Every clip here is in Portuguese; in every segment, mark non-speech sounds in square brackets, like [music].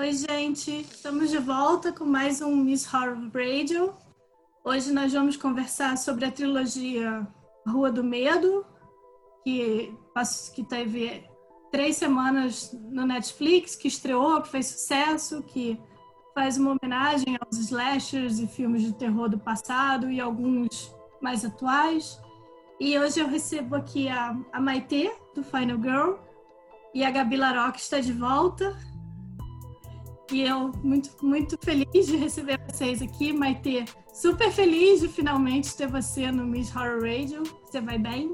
Oi, gente, estamos de volta com mais um Miss Horror Radio. Hoje nós vamos conversar sobre a trilogia Rua do Medo, que, que teve três semanas no Netflix, que estreou, que fez sucesso, que faz uma homenagem aos slashers e filmes de terror do passado e alguns mais atuais. E hoje eu recebo aqui a, a Maitê, do Final Girl, e a Gabi Laroque está de volta. E eu muito, muito feliz de receber vocês aqui, Maitê. Super feliz de finalmente ter você no Miss Horror Radio. Você vai bem?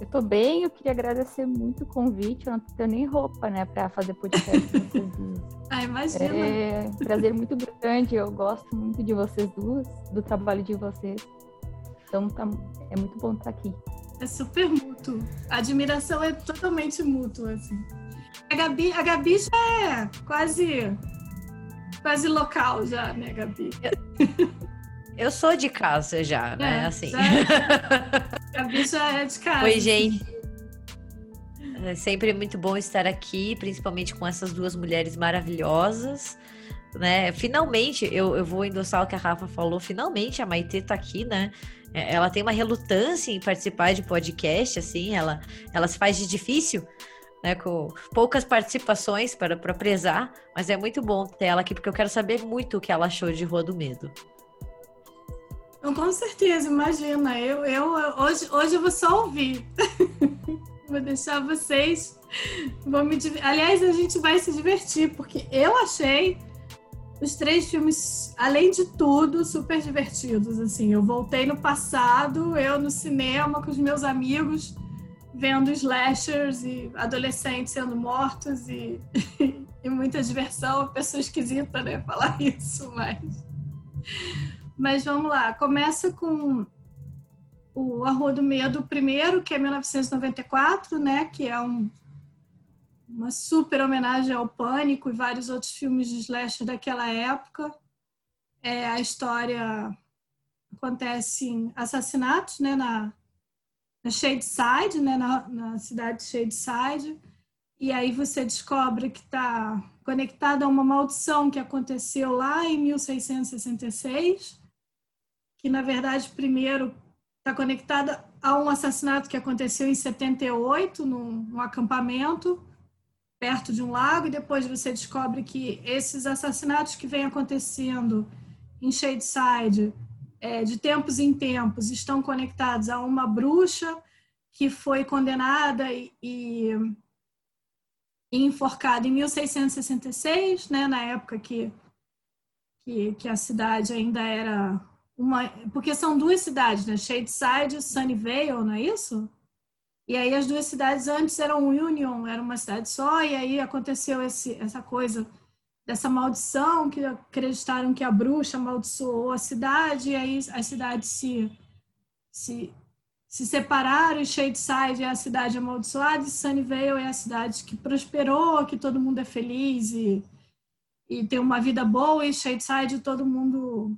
Eu tô bem, eu queria agradecer muito o convite. Eu não tenho nem roupa, né, para fazer podcast com vocês. [laughs] Ah, imagina. É um prazer muito grande. Eu gosto muito de vocês duas, do trabalho de vocês. Então tá, é muito bom estar aqui. É super mútuo. A admiração é totalmente mútua, assim. A Gabi, a Gabi já é quase quase local já, né, Gabi? Eu sou de casa já, né? É, assim. Já é, [laughs] Gabi já é de casa. Oi, gente. É sempre muito bom estar aqui, principalmente com essas duas mulheres maravilhosas. Né? Finalmente, eu, eu vou endossar o que a Rafa falou. Finalmente a Maitê tá aqui, né? É, ela tem uma relutância em participar de podcast, assim, ela, ela se faz de difícil, né, com poucas participações para, para prezar, mas é muito bom ter ela aqui, porque eu quero saber muito o que ela achou de Rua do Medo. Então, com certeza, imagina. Eu, eu, hoje, hoje eu vou só ouvir. [laughs] vou deixar vocês. Vou me, aliás, a gente vai se divertir, porque eu achei os três filmes, além de tudo, super divertidos. Assim, eu voltei no passado, eu no cinema com os meus amigos, vendo slashers e adolescentes sendo mortos e, [laughs] e muita diversão. Pessoa esquisita, né? [laughs] Falar isso, mas. Mas vamos lá, começa com o A Rua do Medo primeiro, que é 1994, né? Que é um uma super homenagem ao Pânico e vários outros filmes de slasher daquela época. É, a história acontece em assassinatos né, na, na Shadeside, né, na, na cidade de Shadeside, e aí você descobre que está conectada a uma maldição que aconteceu lá em 1666, que na verdade primeiro está conectada a um assassinato que aconteceu em 78 num, num acampamento perto de um lago e depois você descobre que esses assassinatos que vêm acontecendo em Shadeside, é, de tempos em tempos, estão conectados a uma bruxa que foi condenada e, e, enforcada em 1666, né, na época que, que, que, a cidade ainda era uma... Porque são duas cidades, né? Shadeside e Sunnyvale, não é isso? E aí as duas cidades antes eram Union, era uma cidade só, e aí aconteceu esse, essa coisa dessa maldição, que acreditaram que a bruxa amaldiçoou a cidade, e aí as cidades se, se, se separaram, e Shadeside é a cidade amaldiçoada, e Sunnyvale é a cidade que prosperou, que todo mundo é feliz e, e tem uma vida boa, e Shadeside todo mundo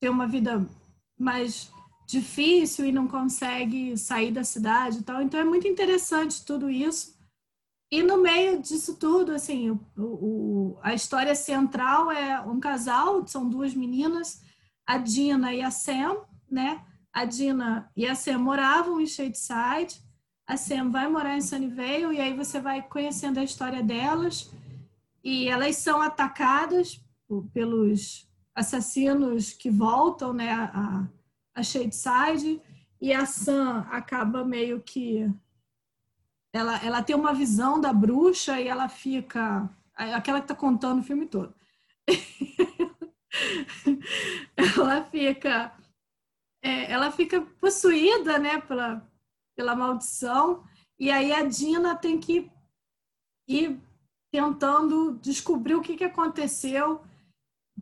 tem uma vida mais difícil e não consegue sair da cidade e tal. Então é muito interessante tudo isso. E no meio disso tudo, assim, o, o, a história central é um casal, são duas meninas, a Dina e a Sam, né? A Dina e a Sam moravam em Shadeside, a Sam vai morar em Sunnyvale e aí você vai conhecendo a história delas e elas são atacadas pelos assassinos que voltam, né? A, a Shadeside e a Sam acaba meio que ela, ela tem uma visão da bruxa e ela fica aquela que está contando o filme todo. [laughs] ela fica é, ela fica possuída, né, pela pela maldição e aí a Dina tem que ir tentando descobrir o que, que aconteceu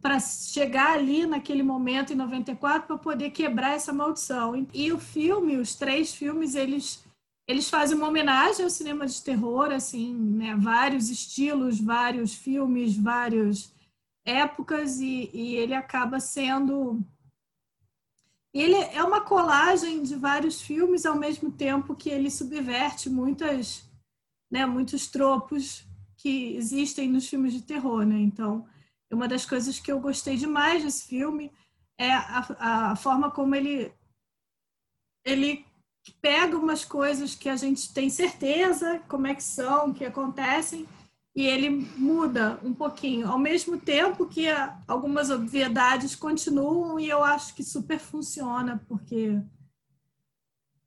para chegar ali naquele momento em 94 para poder quebrar essa maldição. E o filme, os três filmes, eles eles fazem uma homenagem ao cinema de terror, assim, né? Vários estilos, vários filmes, várias épocas e, e ele acaba sendo ele é uma colagem de vários filmes ao mesmo tempo que ele subverte muitas, né, muitos tropos que existem nos filmes de terror, né? Então, uma das coisas que eu gostei demais desse filme é a, a forma como ele ele pega umas coisas que a gente tem certeza como é que são, que acontecem, e ele muda um pouquinho, ao mesmo tempo que algumas obviedades continuam e eu acho que super funciona, porque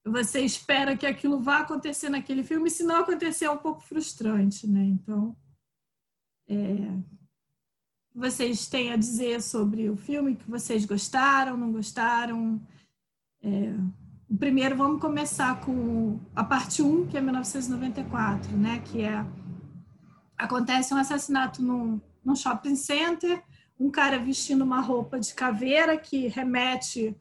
você espera que aquilo vá acontecer naquele filme, se não acontecer é um pouco frustrante, né? Então, é, vocês têm a dizer sobre o filme que vocês gostaram, não gostaram? É, primeiro, vamos começar com a parte 1, que é 1994, né? Que é acontece um assassinato num, num shopping center, um cara vestindo uma roupa de caveira que remete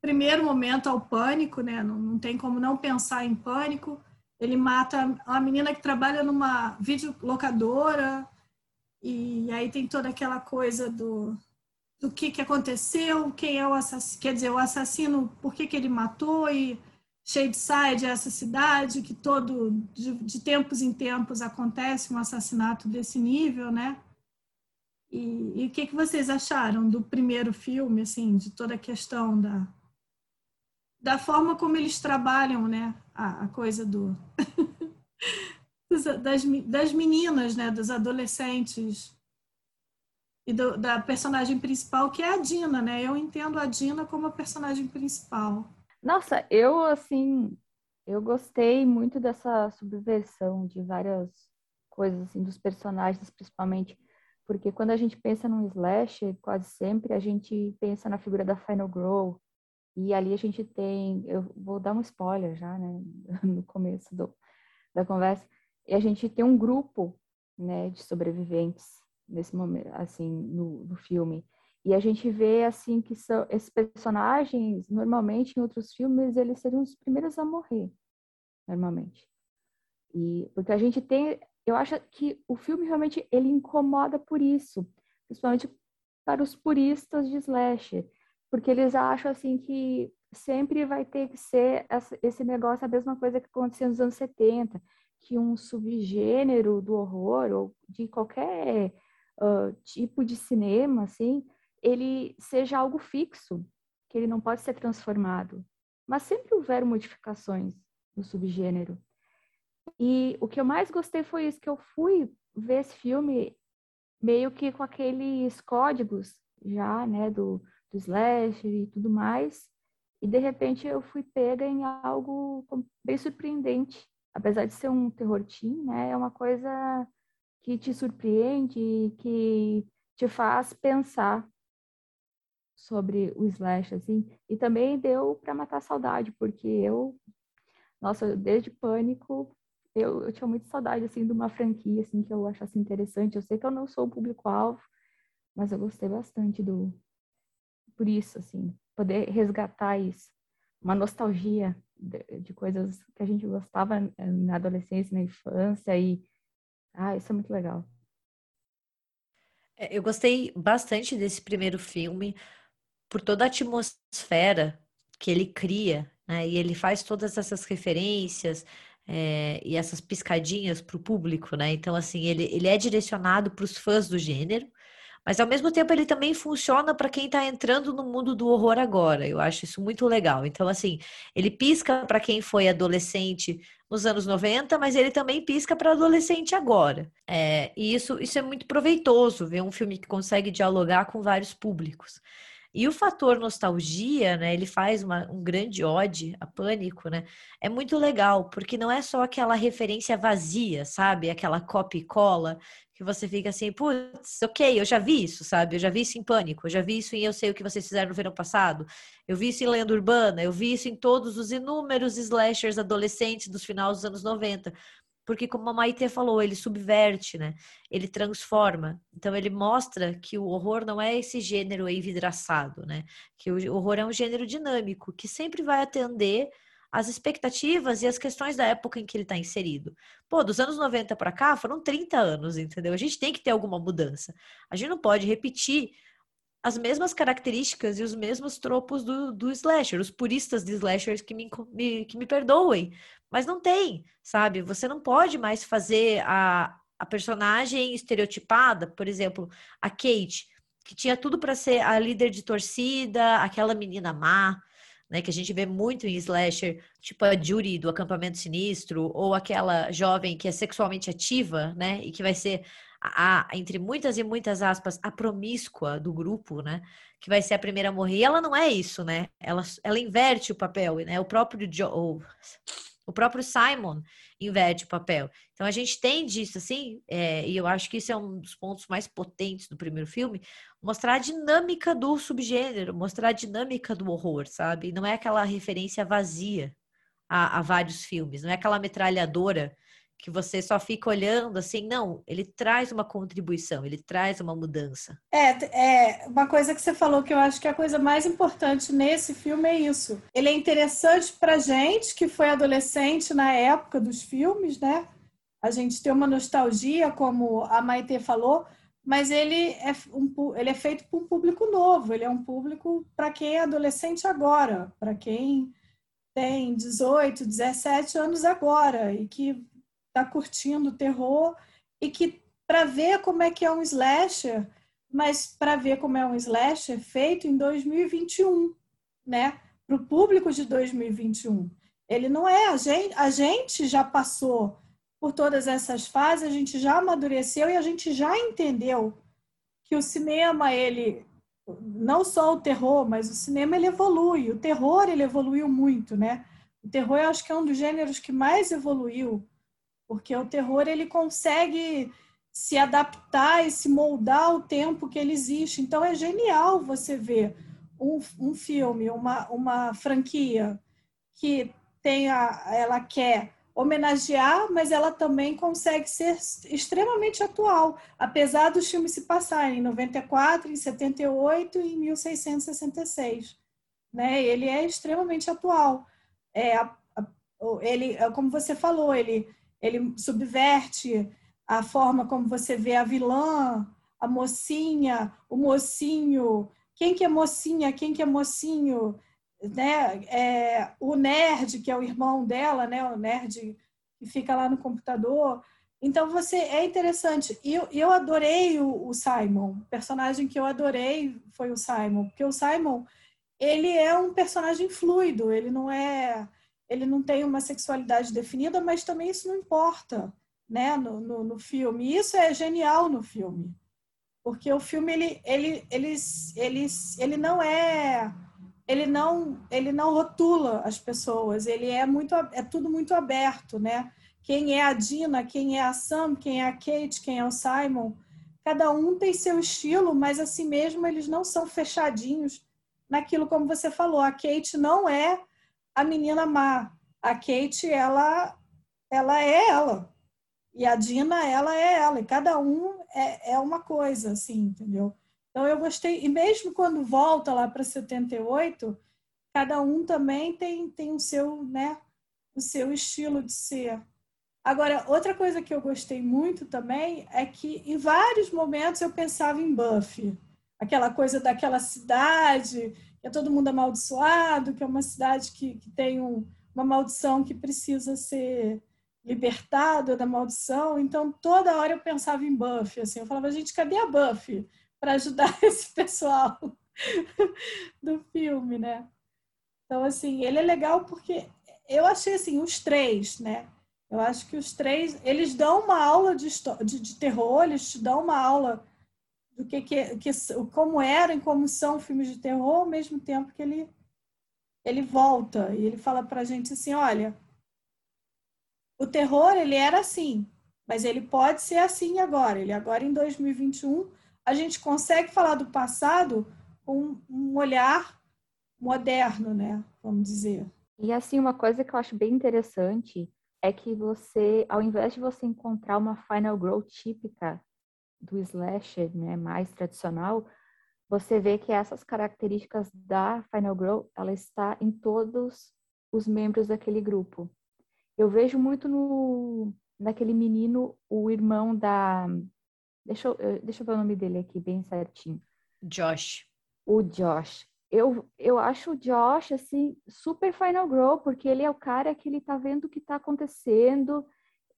primeiro momento ao pânico, né? Não, não tem como não pensar em pânico. Ele mata uma menina que trabalha numa videolocadora e aí tem toda aquela coisa do, do que, que aconteceu, quem é o assassino, quer dizer, o assassino, por que, que ele matou e Shadeside é essa cidade que todo de, de, tempos em tempos acontece um assassinato desse nível, né? E, o que, que vocês acharam do primeiro filme, assim, de toda a questão da da forma como eles trabalham, né? A, a coisa do [laughs] das, das meninas, né? Dos adolescentes e do, da personagem principal que é a Dina, né? Eu entendo a Dina como a personagem principal. Nossa, eu assim, eu gostei muito dessa subversão de várias coisas assim dos personagens, principalmente porque quando a gente pensa num slasher, quase sempre a gente pensa na figura da Final Girl, e ali a gente tem, eu vou dar um spoiler já, né, [laughs] no começo do, da conversa, e a gente tem um grupo, né, de sobreviventes nesse momento, assim, no, no filme. E a gente vê, assim, que são, esses personagens, normalmente, em outros filmes, eles seriam os primeiros a morrer, normalmente. E, porque a gente tem, eu acho que o filme realmente, ele incomoda por isso, principalmente para os puristas de slasher, porque eles acham assim que sempre vai ter que ser esse negócio a mesma coisa que acontecia nos anos 70, que um subgênero do horror ou de qualquer uh, tipo de cinema, assim, ele seja algo fixo, que ele não pode ser transformado. Mas sempre houveram modificações no subgênero. E o que eu mais gostei foi isso, que eu fui ver esse filme meio que com aqueles códigos já, né, do, do slasher e tudo mais. E de repente eu fui pega em algo bem surpreendente. Apesar de ser um terror teen, né, é uma coisa que te surpreende, que te faz pensar sobre o slash assim. E também deu para matar a saudade, porque eu nossa, desde Pânico, eu, eu tinha muita saudade assim de uma franquia assim que eu achasse interessante. Eu sei que eu não sou o público alvo, mas eu gostei bastante do por isso, assim, poder resgatar isso, uma nostalgia de, de coisas que a gente gostava eh, na adolescência, na infância e ah, isso é muito legal. É, eu gostei bastante desse primeiro filme por toda a atmosfera que ele cria, né? E ele faz todas essas referências é, e essas piscadinhas para o público, né? Então, assim, ele, ele é direcionado para os fãs do gênero, mas ao mesmo tempo ele também funciona para quem está entrando no mundo do horror agora. Eu acho isso muito legal. Então, assim, ele pisca para quem foi adolescente nos anos 90, mas ele também pisca para adolescente agora. É, e isso, isso é muito proveitoso, ver um filme que consegue dialogar com vários públicos. E o fator nostalgia, né? Ele faz uma, um grande ode a pânico, né? É muito legal, porque não é só aquela referência vazia, sabe? Aquela copy e cola que você fica assim, putz, ok, eu já vi isso, sabe? Eu já vi isso em Pânico, eu já vi isso em Eu Sei O Que Vocês Fizeram no Verão Passado, eu vi isso em Lenda Urbana, eu vi isso em todos os inúmeros slashers adolescentes dos finais dos anos 90. Porque, como a Maite falou, ele subverte, né? Ele transforma. Então, ele mostra que o horror não é esse gênero envidraçado, né? Que o horror é um gênero dinâmico, que sempre vai atender as expectativas e as questões da época em que ele está inserido. Pô, dos anos 90 para cá foram 30 anos, entendeu? A gente tem que ter alguma mudança. A gente não pode repetir as mesmas características e os mesmos tropos do, do slasher, os puristas de slashers que me, me, que me perdoem, mas não tem, sabe? Você não pode mais fazer a, a personagem estereotipada, por exemplo, a Kate, que tinha tudo para ser a líder de torcida, aquela menina má, né, que a gente vê muito em slasher, tipo a Judy do Acampamento Sinistro, ou aquela jovem que é sexualmente ativa, né, e que vai ser a, entre muitas e muitas aspas, a promíscua do grupo, né, que vai ser a primeira a morrer. E ela não é isso, né? Ela, ela inverte o papel, né? O próprio Joe, o próprio Simon inverte o papel. Então a gente tem disso, assim, é, e eu acho que isso é um dos pontos mais potentes do primeiro filme, mostrar a dinâmica do subgênero, mostrar a dinâmica do horror, sabe? Não é aquela referência vazia a, a vários filmes, não é aquela metralhadora que você só fica olhando assim, não, ele traz uma contribuição, ele traz uma mudança. É, é uma coisa que você falou que eu acho que a coisa mais importante nesse filme é isso. Ele é interessante pra gente que foi adolescente na época dos filmes, né? A gente tem uma nostalgia, como a Maite falou, mas ele é, um, ele é feito para um público novo, ele é um público para quem é adolescente agora, para quem tem 18, 17 anos agora e que está curtindo terror e que para ver como é que é um slasher, mas para ver como é um slasher feito em 2021, né? Para o público de 2021. Ele não é a gente, a gente já passou por todas essas fases, a gente já amadureceu e a gente já entendeu que o cinema ele não só o terror, mas o cinema ele evolui, o terror ele evoluiu muito, né? O terror eu acho que é um dos gêneros que mais evoluiu porque o terror ele consegue se adaptar e se moldar ao tempo que ele existe. Então é genial você ver um, um filme, uma, uma franquia que tenha, ela quer homenagear, mas ela também consegue ser extremamente atual, apesar dos filmes se passarem em 94, em 78 e em 1666. Né? Ele é extremamente atual. É, ele, como você falou, ele ele subverte a forma como você vê a vilã, a mocinha, o mocinho, quem que é mocinha, quem que é mocinho, né? É, o nerd, que é o irmão dela, né? O nerd que fica lá no computador. Então você é interessante. E eu, eu adorei o, o Simon. O personagem que eu adorei foi o Simon, porque o Simon ele é um personagem fluido. Ele não é ele não tem uma sexualidade definida, mas também isso não importa, né, no, no, no filme. E isso é genial no filme, porque o filme ele, ele, ele, ele, ele não é ele não ele não rotula as pessoas ele é muito é tudo muito aberto né quem é a Dina quem é a Sam quem é a Kate quem é o Simon cada um tem seu estilo mas assim mesmo eles não são fechadinhos naquilo como você falou a Kate não é a menina má. A Kate, ela, ela é ela. E a Dina, ela é ela. E cada um é, é uma coisa, assim, entendeu? Então eu gostei. E mesmo quando volta lá para 78, cada um também tem, tem o seu, né, o seu estilo de ser. Agora, outra coisa que eu gostei muito também é que em vários momentos eu pensava em Buffy. Aquela coisa daquela cidade é todo mundo amaldiçoado, que é uma cidade que, que tem um, uma maldição que precisa ser libertada da maldição. Então, toda hora eu pensava em Buffy. Assim, eu falava, gente, cadê a Buffy para ajudar [laughs] esse pessoal do filme, né? Então, assim, ele é legal porque eu achei assim, os três, né? Eu acho que os três, eles dão uma aula de, de, de terror, eles te dão uma aula do que, que, que como eram e como são filmes de terror, ao mesmo tempo que ele ele volta e ele fala para a gente assim, olha, o terror ele era assim, mas ele pode ser assim agora. Ele agora em 2021 a gente consegue falar do passado com um olhar moderno, né? Vamos dizer. E assim uma coisa que eu acho bem interessante é que você, ao invés de você encontrar uma final girl típica do slasher, né, mais tradicional, você vê que essas características da Final Girl, ela está em todos os membros daquele grupo. Eu vejo muito no naquele menino, o irmão da Deixa eu, deixa eu ver o nome dele aqui bem certinho. Josh. O Josh. Eu, eu acho o Josh, assim, super Final Girl, porque ele é o cara que ele tá vendo o que tá acontecendo,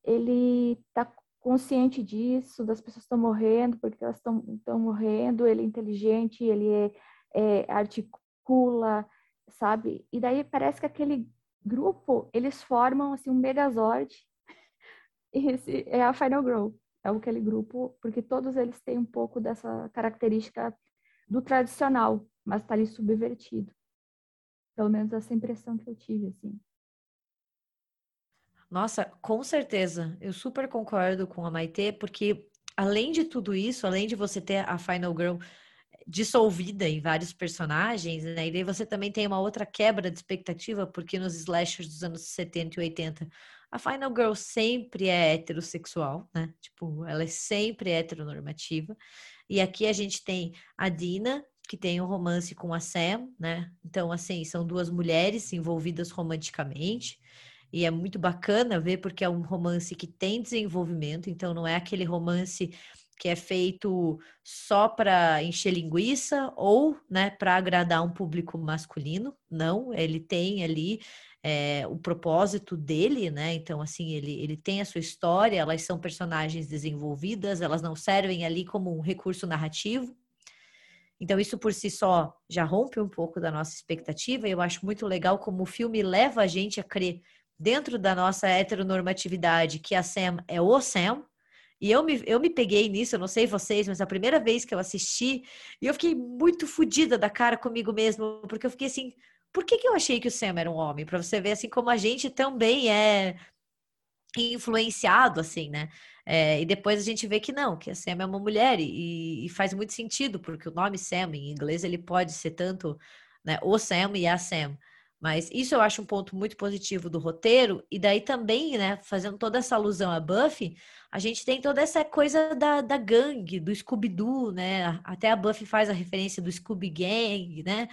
ele tá consciente disso, das pessoas estão morrendo, porque elas estão morrendo, ele é inteligente, ele é, é, articula, sabe? E daí parece que aquele grupo, eles formam assim um megazord. [laughs] Esse é a Final Grow, é aquele grupo, porque todos eles têm um pouco dessa característica do tradicional, mas está ali subvertido. Pelo menos essa impressão que eu tive, assim. Nossa, com certeza. Eu super concordo com a Maitê, porque além de tudo isso, além de você ter a Final Girl dissolvida em vários personagens, né? E daí você também tem uma outra quebra de expectativa, porque nos slashers dos anos 70 e 80, a Final Girl sempre é heterossexual, né? Tipo, ela é sempre heteronormativa. E aqui a gente tem a Dina, que tem um romance com a Sam, né? Então, assim, são duas mulheres envolvidas romanticamente. E é muito bacana ver porque é um romance que tem desenvolvimento, então não é aquele romance que é feito só para encher linguiça ou, né, para agradar um público masculino. Não, ele tem ali é, o propósito dele, né? Então, assim, ele, ele tem a sua história, elas são personagens desenvolvidas, elas não servem ali como um recurso narrativo. Então, isso por si só já rompe um pouco da nossa expectativa, e eu acho muito legal como o filme leva a gente a crer dentro da nossa heteronormatividade que a Sam é o Sam. E eu me, eu me peguei nisso, eu não sei vocês, mas a primeira vez que eu assisti, eu fiquei muito fodida da cara comigo mesmo, porque eu fiquei assim, por que, que eu achei que o Sam era um homem? Para você ver assim como a gente também é influenciado, assim, né? É, e depois a gente vê que não, que a Sam é uma mulher e, e, faz muito sentido, porque o nome Sam em inglês ele pode ser tanto né, o Sam e a Sam. Mas isso eu acho um ponto muito positivo do roteiro. E daí também, né, fazendo toda essa alusão a Buffy, a gente tem toda essa coisa da, da gangue, do Scooby-Doo, né? Até a Buffy faz a referência do Scooby Gang, né?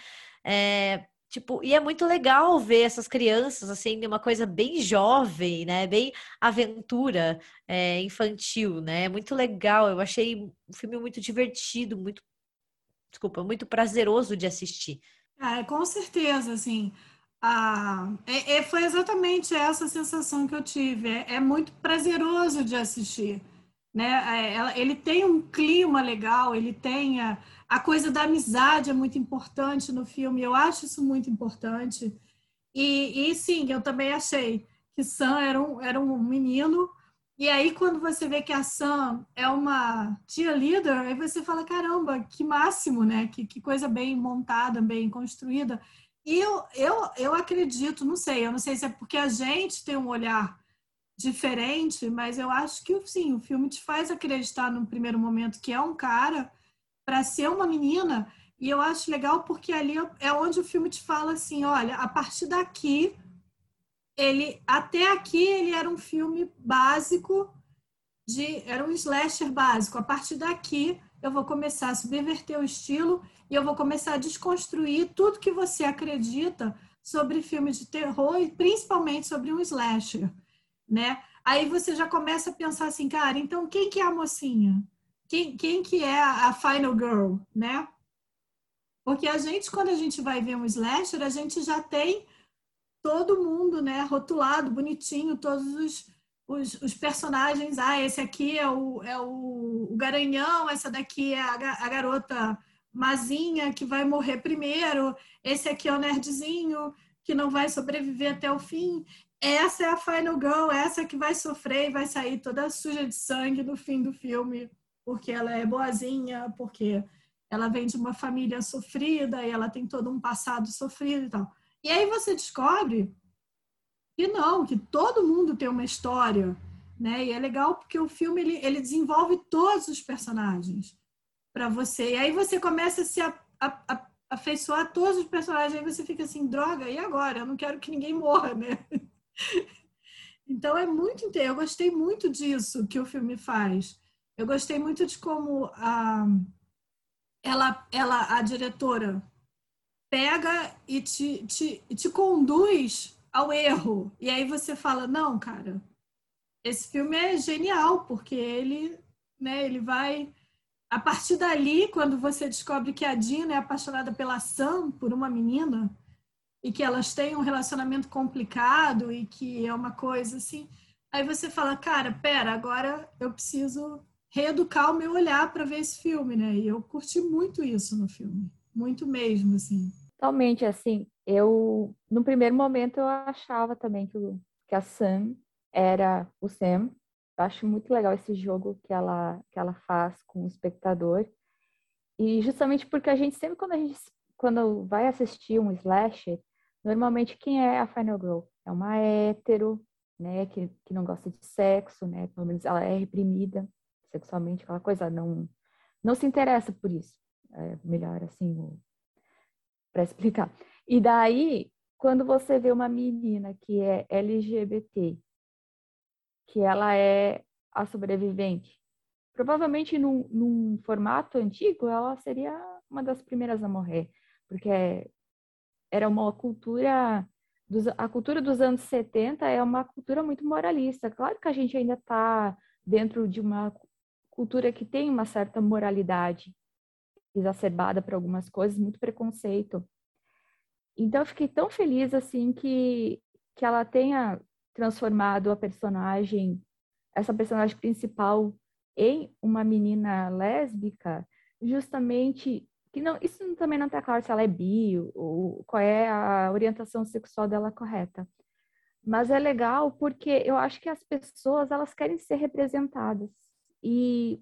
É, tipo, e é muito legal ver essas crianças, assim, uma coisa bem jovem, né? Bem aventura é, infantil, né? É muito legal. Eu achei um filme muito divertido, muito, desculpa, muito prazeroso de assistir. É, com certeza, assim. Ah, é, é, foi exatamente essa sensação que eu tive. É, é muito prazeroso de assistir. Né? É, ele tem um clima legal, ele tem a, a, coisa da amizade é muito importante no filme, eu acho isso muito importante. E, e sim, eu também achei que Sam era um, era um menino, e aí quando você vê que a Sam é uma tia líder, aí você fala, caramba, que máximo, né? Que, que coisa bem montada, bem construída. E eu, eu, eu acredito, não sei, eu não sei se é porque a gente tem um olhar diferente, mas eu acho que sim, o filme te faz acreditar no primeiro momento que é um cara para ser uma menina. E eu acho legal porque ali é onde o filme te fala assim, olha, a partir daqui ele até aqui ele era um filme básico de era um slasher básico. A partir daqui eu vou começar a subverter o estilo e eu vou começar a desconstruir tudo que você acredita sobre filmes de terror e principalmente sobre um slasher, né? Aí você já começa a pensar assim, cara, então quem que é a mocinha? Quem, quem que é a final girl, né? Porque a gente, quando a gente vai ver um slasher, a gente já tem todo mundo, né, rotulado, bonitinho, todos os, os, os personagens. Ah, esse aqui é o, é o, garanhão, essa daqui é a, a garota mazinha que vai morrer primeiro, esse aqui é o nerdzinho que não vai sobreviver até o fim. Essa é a final girl, essa que vai sofrer e vai sair toda suja de sangue no fim do filme, porque ela é boazinha, porque ela vem de uma família sofrida e ela tem todo um passado sofrido e tal. E aí você descobre que não, que todo mundo tem uma história, né? E é legal porque o filme ele, ele desenvolve todos os personagens para você. E aí você começa a se a, a, a, afeiçoar todos os personagens, aí você fica assim, droga, e agora? Eu não quero que ninguém morra, né? [laughs] então é muito eu gostei muito disso que o filme faz. Eu gostei muito de como a ela, ela a diretora pega e te, te, te conduz ao erro. E aí você fala, não, cara, esse filme é genial, porque ele, né, ele vai a partir dali, quando você descobre que a Dina é apaixonada pela Sam, por uma menina, e que elas têm um relacionamento complicado e que é uma coisa assim, Aí você fala, cara, pera, agora eu preciso reeducar o meu olhar para ver esse filme, né? E eu curti muito isso no filme, muito mesmo, assim. Totalmente, assim, eu, no primeiro momento, eu achava também que, que a Sam era o Sam. Eu acho muito legal esse jogo que ela, que ela faz com o espectador. E justamente porque a gente sempre, quando a gente quando vai assistir um slasher, normalmente quem é a Final Girl? É uma hétero, né, que, que não gosta de sexo, né, pelo menos ela é reprimida sexualmente, aquela coisa, não, não se interessa por isso. É melhor assim, para explicar. E daí, quando você vê uma menina que é LGBT, que ela é a sobrevivente, provavelmente num, num formato antigo, ela seria uma das primeiras a morrer, porque era uma cultura dos, a cultura dos anos 70 é uma cultura muito moralista. Claro que a gente ainda está dentro de uma cultura que tem uma certa moralidade exacerbada para algumas coisas, muito preconceito. Então eu fiquei tão feliz assim que que ela tenha transformado a personagem, essa personagem principal em uma menina lésbica, justamente que não, isso também não está claro se ela é bi ou qual é a orientação sexual dela correta. Mas é legal porque eu acho que as pessoas elas querem ser representadas. E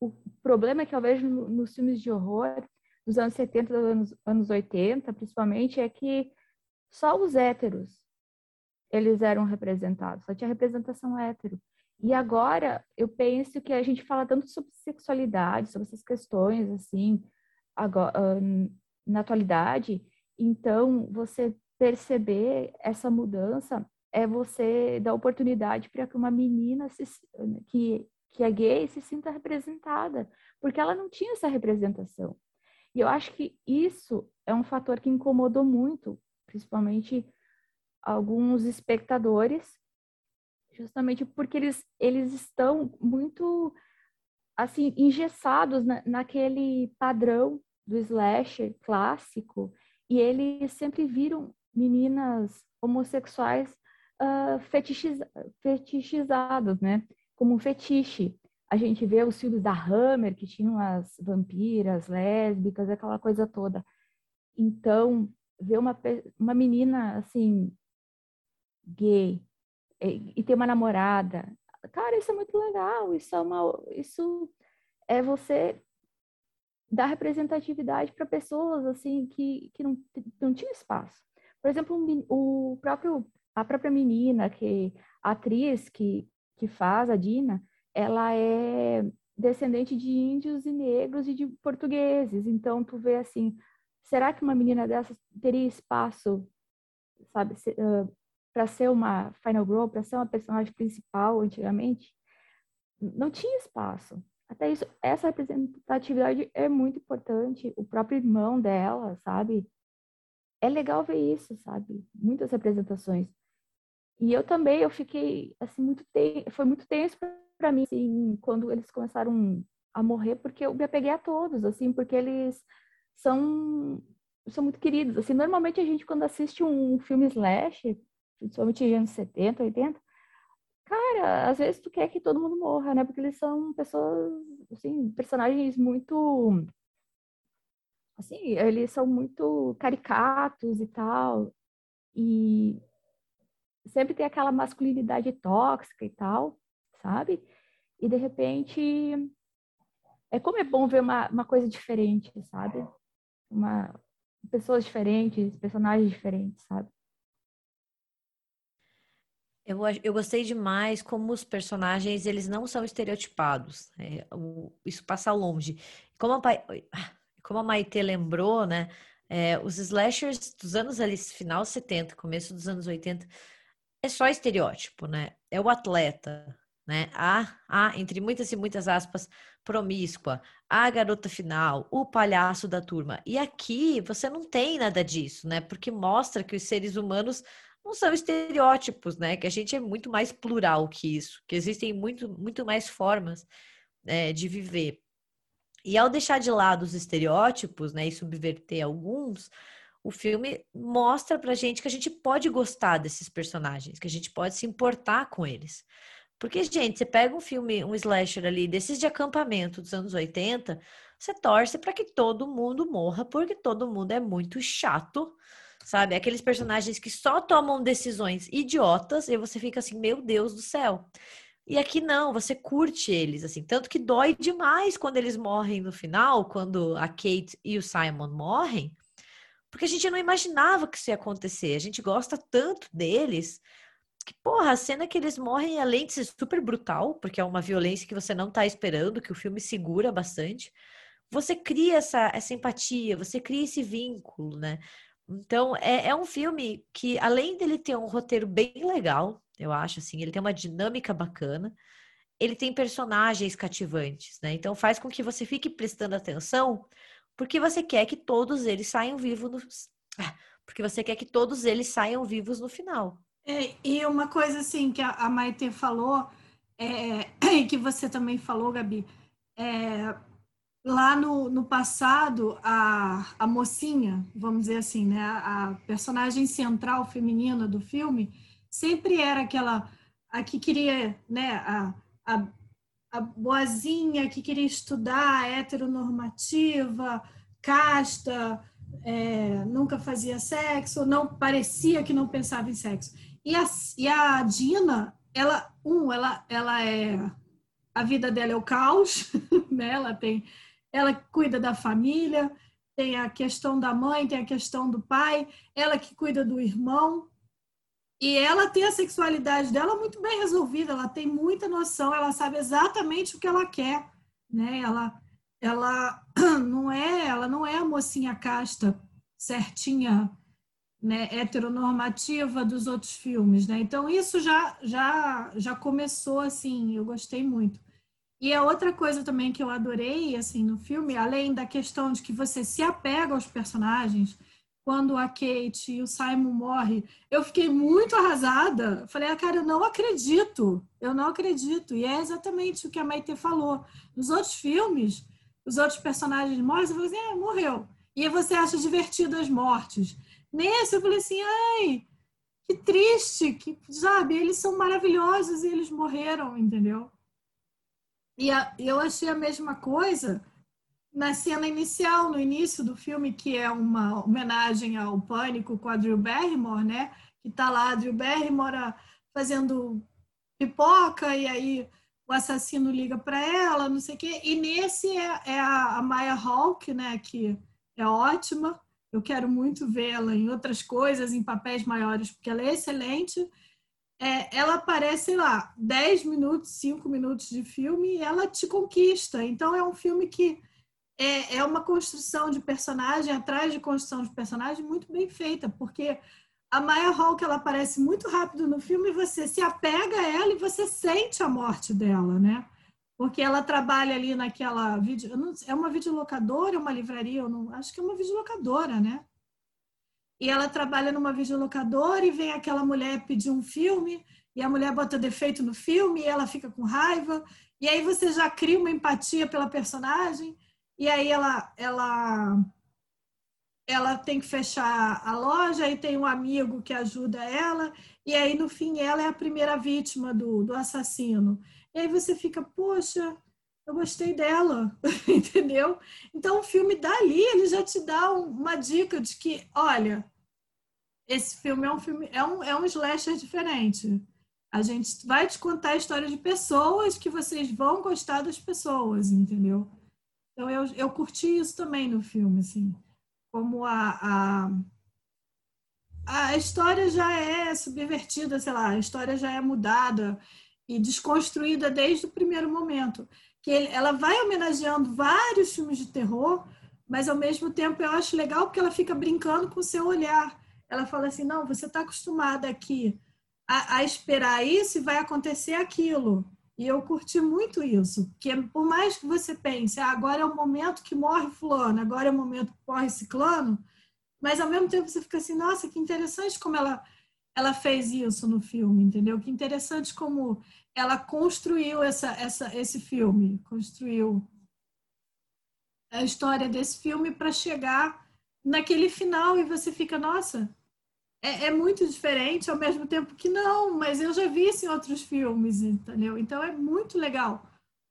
o problema que eu vejo nos filmes de horror dos anos 70, dos anos, anos 80, principalmente, é que só os héteros eles eram representados, só tinha representação hétero. E agora eu penso que a gente fala tanto sobre sexualidade, sobre essas questões, assim, agora, na atualidade, então você perceber essa mudança é você dar oportunidade para que uma menina se, que, que é gay se sinta representada, porque ela não tinha essa representação. E eu acho que isso é um fator que incomodou muito, principalmente alguns espectadores, justamente porque eles, eles estão muito assim engessados na, naquele padrão do slasher clássico e eles sempre viram meninas homossexuais uh, fetichiz, fetichizadas, né? Como um fetiche. A gente vê os filmes da Hammer, que tinham as vampiras, lésbicas, aquela coisa toda. Então, ver uma, uma menina, assim, gay, e, e ter uma namorada, cara, isso é muito legal, isso é uma, isso é você dar representatividade para pessoas assim que, que não, não tinham espaço. Por exemplo, o próprio a própria menina que a atriz que que faz a Dina, ela é descendente de índios e negros e de portugueses. Então tu vê assim, será que uma menina dessas teria espaço, sabe, uh, para ser uma final girl, para ser uma personagem principal antigamente? Não tinha espaço. Até isso, essa representatividade é muito importante. O próprio irmão dela, sabe? É legal ver isso, sabe? Muitas representações. E eu também, eu fiquei, assim, muito tenso, foi muito tenso mim, assim, quando eles começaram a morrer, porque eu me apeguei a todos, assim, porque eles são, são muito queridos. Assim, normalmente a gente, quando assiste um filme slash, principalmente anos 70, 80, cara, às vezes tu quer que todo mundo morra, né? Porque eles são pessoas, assim, personagens muito. Assim, eles são muito caricatos e tal. E sempre tem aquela masculinidade tóxica e tal, sabe? E de repente. É como é bom ver uma, uma coisa diferente, sabe? Uma, pessoas diferentes, personagens diferentes, sabe? Eu, eu gostei demais como os personagens, eles não são estereotipados. É, o, isso passa longe. Como a, como a Maite lembrou, né? É, os slashers dos anos ali, final 70, começo dos anos 80, é só estereótipo, né? É o atleta, né? A, a, entre muitas e muitas aspas, promíscua, a garota final, o palhaço da turma. E aqui você não tem nada disso, né? Porque mostra que os seres humanos não são estereótipos, né? Que a gente é muito mais plural que isso, que existem muito, muito mais formas é, de viver. E ao deixar de lado os estereótipos, né, e subverter alguns, o filme mostra pra gente que a gente pode gostar desses personagens, que a gente pode se importar com eles. Porque, gente, você pega um filme, um slasher ali, desses de acampamento dos anos 80, você torce para que todo mundo morra, porque todo mundo é muito chato, sabe? Aqueles personagens que só tomam decisões idiotas e você fica assim, meu Deus do céu. E aqui não, você curte eles, assim, tanto que dói demais quando eles morrem no final, quando a Kate e o Simon morrem, porque a gente não imaginava que isso ia acontecer. A gente gosta tanto deles que, porra, a cena que eles morrem, além de ser super brutal, porque é uma violência que você não tá esperando, que o filme segura bastante, você cria essa, essa empatia, você cria esse vínculo, né? Então, é, é um filme que, além dele ter um roteiro bem legal, eu acho, assim, ele tem uma dinâmica bacana, ele tem personagens cativantes, né? Então, faz com que você fique prestando atenção, porque você quer que todos eles saiam vivos no... Porque você quer que todos eles saiam vivos no final. É, e uma coisa assim que a, Maite falou, é, e [coughs] que você também falou, Gabi, é, lá no, no passado, a, a mocinha, vamos dizer assim, né, a, personagem central feminina do filme, sempre era aquela a que queria, né, a, a, a boazinha que queria estudar, heteronormativa, casta, é, nunca fazia sexo, não parecia que não pensava em sexo. E a, e a Dina, ela, um, ela, ela é. A vida dela é o caos, [laughs] né? Ela tem. Ela cuida da família, tem a questão da mãe, tem a questão do pai, ela que cuida do irmão. E ela tem a sexualidade dela muito bem resolvida, ela tem muita noção, ela sabe exatamente o que ela quer, né? Ela, ela [clears throat] não é, ela não é a mocinha casta certinha né, heteronormativa dos outros filmes, né? Então isso já já já começou assim, eu gostei muito. E a outra coisa também que eu adorei assim no filme, além da questão de que você se apega aos personagens, quando a Kate e o Simon morrem, eu fiquei muito arrasada. Falei, ah, cara, eu não acredito, eu não acredito. E é exatamente o que a Maite falou. Nos outros filmes, os outros personagens morrem, você fala assim, é, morreu. E você acha divertido as mortes. Nesse eu falei assim, ai, que triste, que, sabe, eles são maravilhosos e eles morreram, entendeu? E a, eu achei a mesma coisa na cena inicial, no início do filme, que é uma homenagem ao Pânico com a Drew Barrymore, né? Que tá lá a Drew Barrymore fazendo pipoca e aí o assassino liga para ela, não sei o quê. E nesse é, é a, a Maya Hawke, né? Que é ótima. Eu quero muito vê-la em outras coisas, em papéis maiores, porque ela é excelente. É, ela aparece, sei lá, 10 minutos, 5 minutos de filme e ela te conquista. Então, é um filme que é, é uma construção de personagem, atrás de construção de personagem, muito bem feita, porque a Maya Hawke ela aparece muito rápido no filme e você se apega a ela e você sente a morte dela, né? Porque ela trabalha ali naquela vídeo, não, é uma videolocadora, uma livraria, não, acho que é uma videolocadora, né? E ela trabalha numa videolocadora e vem aquela mulher pedir um filme e a mulher bota defeito no filme e ela fica com raiva e aí você já cria uma empatia pela personagem e aí ela ela ela tem que fechar a loja e tem um amigo que ajuda ela e aí no fim ela é a primeira vítima do, do assassino e aí você fica, poxa, eu gostei dela, [laughs] entendeu? Então o filme dali ele já te dá uma dica de que, olha, esse filme é um filme, é um, é um slasher diferente. A gente vai te contar a história de pessoas que vocês vão gostar das pessoas, entendeu? Então eu, eu curti isso também no filme, assim, como a, a a história já é subvertida, sei lá, a história já é mudada e desconstruída desde o primeiro momento. Que ela vai homenageando vários filmes de terror, mas ao mesmo tempo eu acho legal porque ela fica brincando com o seu olhar. Ela fala assim: não, você está acostumada aqui a, a, esperar isso e vai acontecer aquilo. E eu curti muito isso, porque por mais que você pense, ah, agora é o momento que morre fulano, agora é o momento que morre ciclano, mas ao mesmo tempo você fica assim, nossa, que interessante como ela ela fez isso no filme, entendeu? Que interessante como ela construiu essa, essa, esse filme, construiu a história desse filme para chegar naquele final e você fica, nossa, é, é, muito diferente, ao mesmo tempo que não, mas eu já vi isso em outros filmes, entendeu? Então é muito legal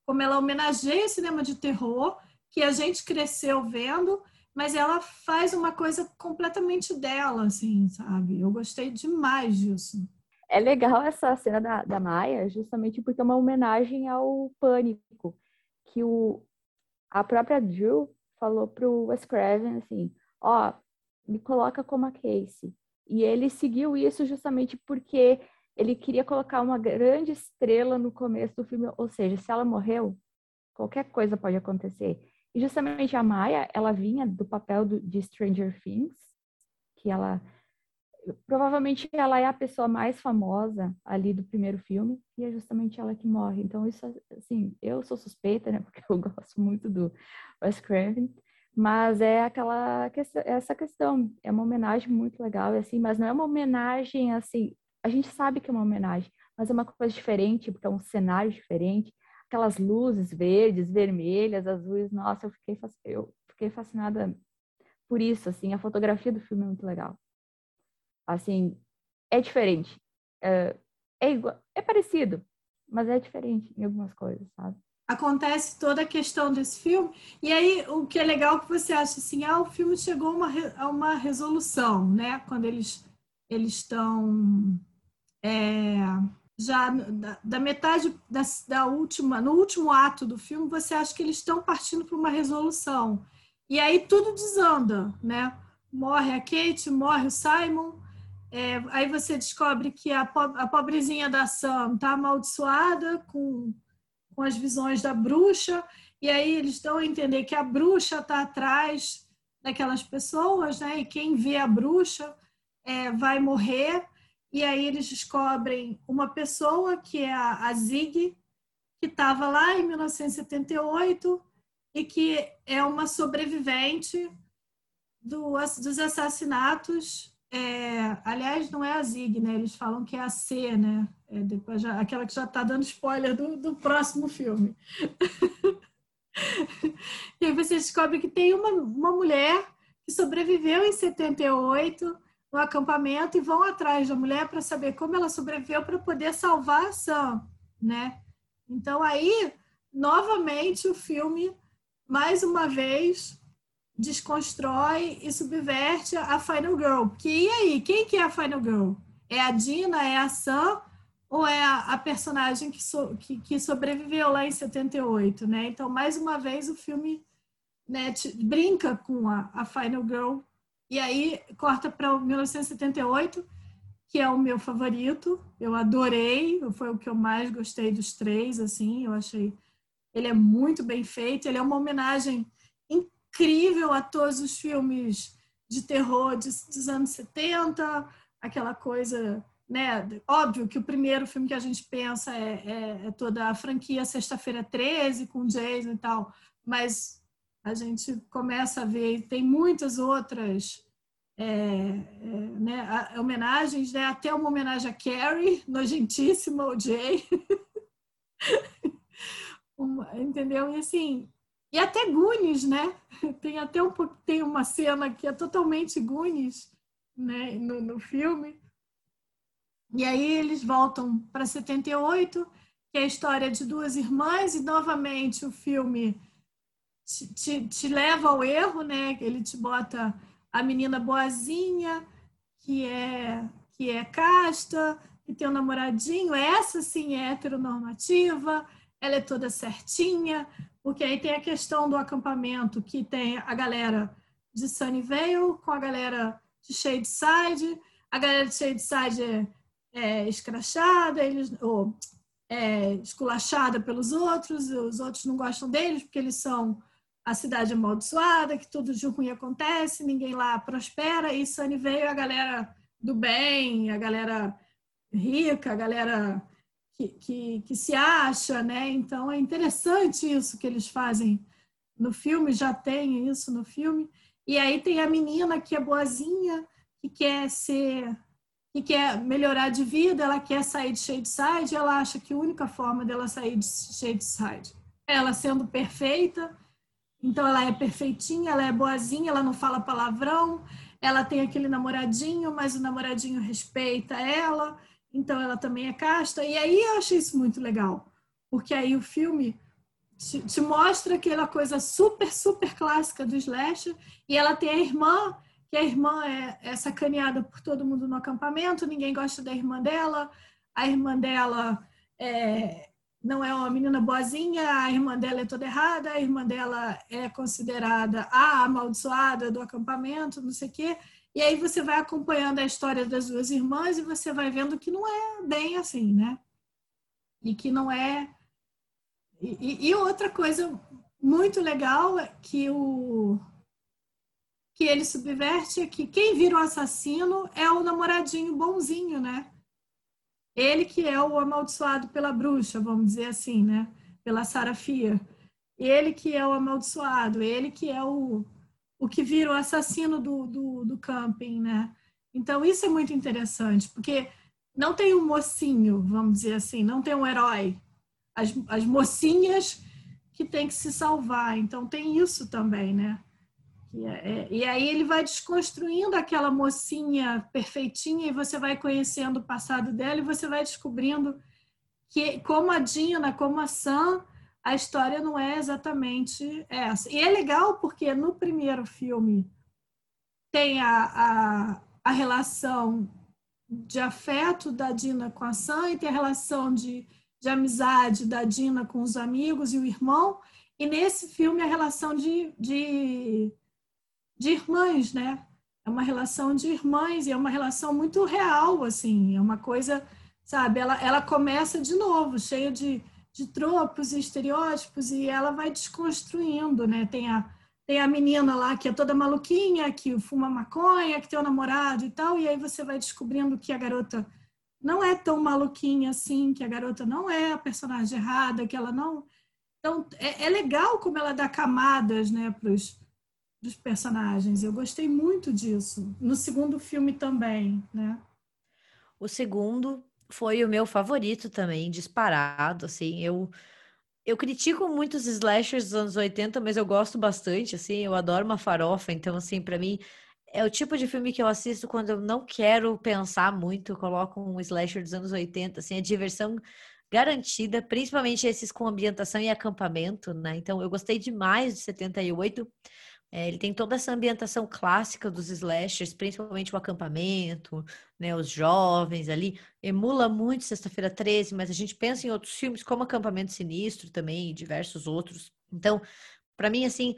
como ela homenageia o cinema de terror, que a gente cresceu vendo, mas ela faz uma coisa completamente dela, assim, sabe? Eu gostei demais disso. É legal essa cena da, da Maia, justamente porque é uma homenagem ao Pânico, que o, a própria Drew falou pro Wes Craven, assim, ó, me coloca como a Casey. E ele seguiu isso justamente porque ele queria colocar uma grande estrela no começo do filme, ou seja, se ela morreu, qualquer coisa pode acontecer. E justamente a Maya, ela vinha do papel do, de Stranger Things, que ela provavelmente ela é a pessoa mais famosa ali do primeiro filme e é justamente ela que morre. Então isso assim, eu sou suspeita, né, [laughs] porque eu gosto muito do Wes Craven, mas é aquela questão, essa questão, é uma homenagem muito legal, assim, mas não é uma homenagem assim, a gente sabe que é uma homenagem, mas é uma coisa diferente, porque é um cenário diferente, aquelas luzes verdes, vermelhas, azuis, nossa, eu fiquei, eu fiquei fascinada por isso, assim, a fotografia do filme é muito legal. Assim, é diferente, é, é, igual, é parecido, mas é diferente em algumas coisas, sabe? acontece toda a questão desse filme. E aí, o que é legal que você acha assim, ah, o filme chegou a uma, a uma resolução, né? Quando eles eles estão é, já da, da metade da, da, última, no último ato do filme, você acha que eles estão partindo para uma resolução. E aí tudo desanda, né? Morre a Kate, morre o Simon. É, aí você descobre que a, po a pobrezinha da Sam está amaldiçoada com com as visões da bruxa, e aí eles dão a entender que a bruxa está atrás daquelas pessoas, né? E quem vê a bruxa é, vai morrer. E aí eles descobrem uma pessoa que é a, a Zig, que estava lá em 1978 e que é uma sobrevivente do, dos assassinatos. É, aliás, não é a Zig, né? Eles falam que é a C, né? É, depois já, aquela que já está dando spoiler do, do próximo filme. [laughs] e aí você descobre que tem uma, uma mulher que sobreviveu em 78 no acampamento e vão atrás da mulher para saber como ela sobreviveu para poder salvar a Sam, né? Então aí, novamente, o filme, mais uma vez, desconstrói e subverte a Final Girl. Que e aí, quem que é a Final Girl? É a Dina, é a Sam ou é a, a personagem que, so, que, que, sobreviveu lá em 78, né? Então, mais uma vez, o filme né, te, brinca com a, a Final Girl e aí corta para 1978, que é o meu favorito. Eu adorei, foi o que eu mais gostei dos três, assim, eu achei ele é muito bem feito, ele é uma homenagem incrível a todos os filmes de terror de, dos anos 70, aquela coisa né? Óbvio que o primeiro filme que a gente pensa é, é, é toda a franquia Sexta-feira 13 com Jason e tal, mas a gente começa a ver tem muitas outras é, é né, homenagens, né? até uma homenagem a Carrie, nojentíssima, o Jay. [laughs] entendeu? E assim, e até Goonies, né? [laughs] Tem até um tem uma cena que é totalmente Goonies, né, no, no filme. E aí eles voltam para 78, que é a história de duas irmãs, e novamente o filme te, te, te leva ao erro, né? Ele te bota a menina boazinha, que é, que é casta, que tem um namoradinho, essa sim é heteronormativa, ela é toda certinha, porque aí tem a questão do acampamento, que tem a galera de Sunnyvale com a galera de Shadeside, a galera de Shadeside é é, escrachada, eles, ou é, esculachada pelos outros, os outros não gostam deles porque eles são a cidade amaldiçoada, que tudo de ruim acontece, ninguém lá prospera, e Sunny veio a galera do bem, a galera rica, a galera que, que, que se acha, né? Então é interessante isso que eles fazem no filme, já tem isso no filme. E aí tem a menina que é boazinha, que quer ser que quer melhorar de vida, ela quer sair de Shadeside, ela acha que a única forma dela sair de Shadeside é ela sendo perfeita, Então ela é perfeitinha, ela é boazinha, ela não fala palavrão, ela tem aquele namoradinho, mas o namoradinho respeita ela, então ela também é casta. E aí eu achei isso muito legal, porque aí o filme te, te mostra aquela coisa super, super clássica do slasher, e ela tem a irmã, que a irmã é, é sacaneada por todo mundo no acampamento, ninguém gosta da irmã dela, a irmã dela é, não é uma menina boazinha, a irmã dela é toda errada, a irmã dela é considerada a amaldiçoada do acampamento, não sei o quê. E aí você vai acompanhando a história das duas irmãs e você vai vendo que não é bem assim, né? E que não é. E, e outra coisa muito legal é que o que ele subverte é que quem vira o assassino é o namoradinho bonzinho, né? Ele que é o amaldiçoado pela bruxa, vamos dizer assim, né? Pela Sarafia. Ele que é o amaldiçoado, ele que é o, o que vira o assassino do, do, do camping, né? Então, isso é muito interessante, porque não tem um mocinho, vamos dizer assim, não tem um herói. As, as mocinhas que tem que se salvar. Então, tem isso também, né? E, é, e aí ele vai desconstruindo aquela mocinha perfeitinha e você vai conhecendo o passado dela e você vai descobrindo que, como a Dina, como a Sam, a história não é exatamente essa. E é legal porque no primeiro filme tem a, a, a relação de afeto da Dina com a Sam e tem a relação de, de amizade da Dina com os amigos e o irmão. E nesse filme a relação de, de de irmãs, né? É uma relação de irmãs e é uma relação muito real, assim, é uma coisa, sabe? Ela, ela começa de novo, cheia de, de tropos e estereótipos e ela vai desconstruindo, né? Tem a, tem a menina lá que é toda maluquinha, que fuma maconha, que tem um namorado e tal, e aí você vai descobrindo que a garota não é tão maluquinha assim, que a garota não é a personagem errada, que ela não. Então, é, é legal como ela dá camadas, né, para os dos personagens. Eu gostei muito disso. No segundo filme também, né? O segundo foi o meu favorito também, disparado, assim, eu eu critico muitos slashers dos anos 80, mas eu gosto bastante, assim, eu adoro uma farofa, então assim, para mim é o tipo de filme que eu assisto quando eu não quero pensar muito, eu coloco um slasher dos anos 80, assim, é diversão garantida, principalmente esses com ambientação e acampamento, né? Então eu gostei demais de 78. É, ele tem toda essa ambientação clássica dos slashers, principalmente o acampamento, né, os jovens ali. Emula muito Sexta-feira 13, mas a gente pensa em outros filmes como Acampamento Sinistro também, e diversos outros. Então, para mim, assim,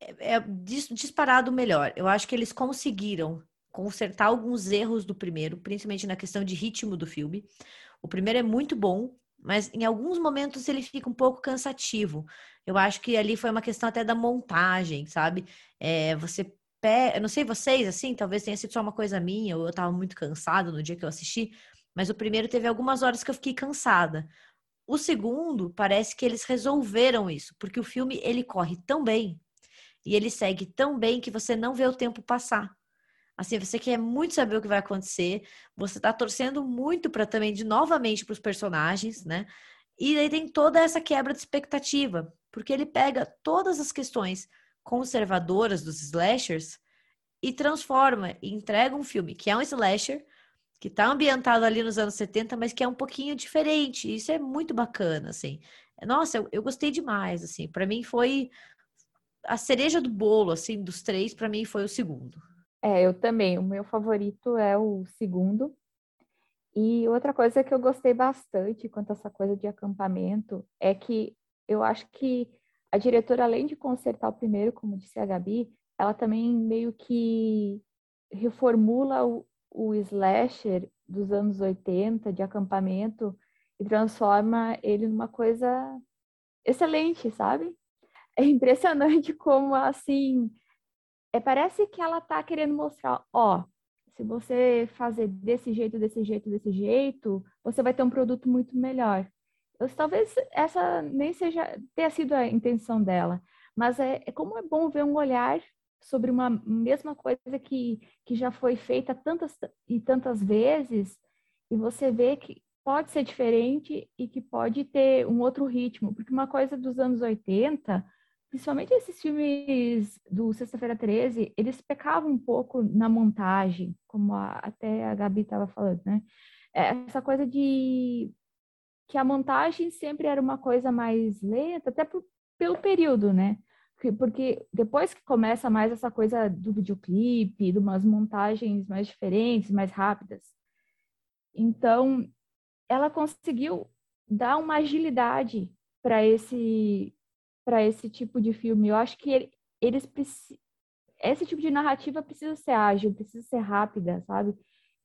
é, é disparado melhor. Eu acho que eles conseguiram consertar alguns erros do primeiro, principalmente na questão de ritmo do filme. O primeiro é muito bom, mas em alguns momentos ele fica um pouco cansativo. Eu acho que ali foi uma questão até da montagem, sabe? É, você pega, eu não sei vocês, assim, talvez tenha sido só uma coisa minha, ou eu tava muito cansado no dia que eu assisti, mas o primeiro teve algumas horas que eu fiquei cansada. O segundo, parece que eles resolveram isso, porque o filme ele corre tão bem e ele segue tão bem que você não vê o tempo passar. Assim, você quer muito saber o que vai acontecer, você tá torcendo muito para também de novamente para os personagens, né? E aí tem toda essa quebra de expectativa, porque ele pega todas as questões conservadoras dos slashers e transforma e entrega um filme que é um slasher, que está ambientado ali nos anos 70, mas que é um pouquinho diferente. Isso é muito bacana, assim. Nossa, eu, eu gostei demais, assim. Para mim foi a cereja do bolo, assim, dos três, para mim foi o segundo. É, eu também. O meu favorito é o segundo. E outra coisa que eu gostei bastante quanto a essa coisa de acampamento é que eu acho que a diretora, além de consertar o primeiro, como disse a Gabi, ela também meio que reformula o, o slasher dos anos 80, de acampamento, e transforma ele numa coisa excelente, sabe? É impressionante como, assim, é, parece que ela está querendo mostrar, ó, se você fazer desse jeito, desse jeito, desse jeito, você vai ter um produto muito melhor. Eu, talvez essa nem seja tenha sido a intenção dela, mas é, é como é bom ver um olhar sobre uma mesma coisa que, que já foi feita tantas e tantas vezes e você vê que pode ser diferente e que pode ter um outro ritmo, porque uma coisa dos anos 80 principalmente esses filmes do Sexta-feira 13, eles pecavam um pouco na montagem, como a, até a Gabi estava falando, né? É, essa coisa de que a montagem sempre era uma coisa mais lenta, até por, pelo período, né? Porque depois que começa mais essa coisa do videoclipe, de umas montagens mais diferentes, mais rápidas. Então, ela conseguiu dar uma agilidade para esse para esse tipo de filme. Eu acho que ele, eles esse tipo de narrativa precisa ser ágil, precisa ser rápida, sabe?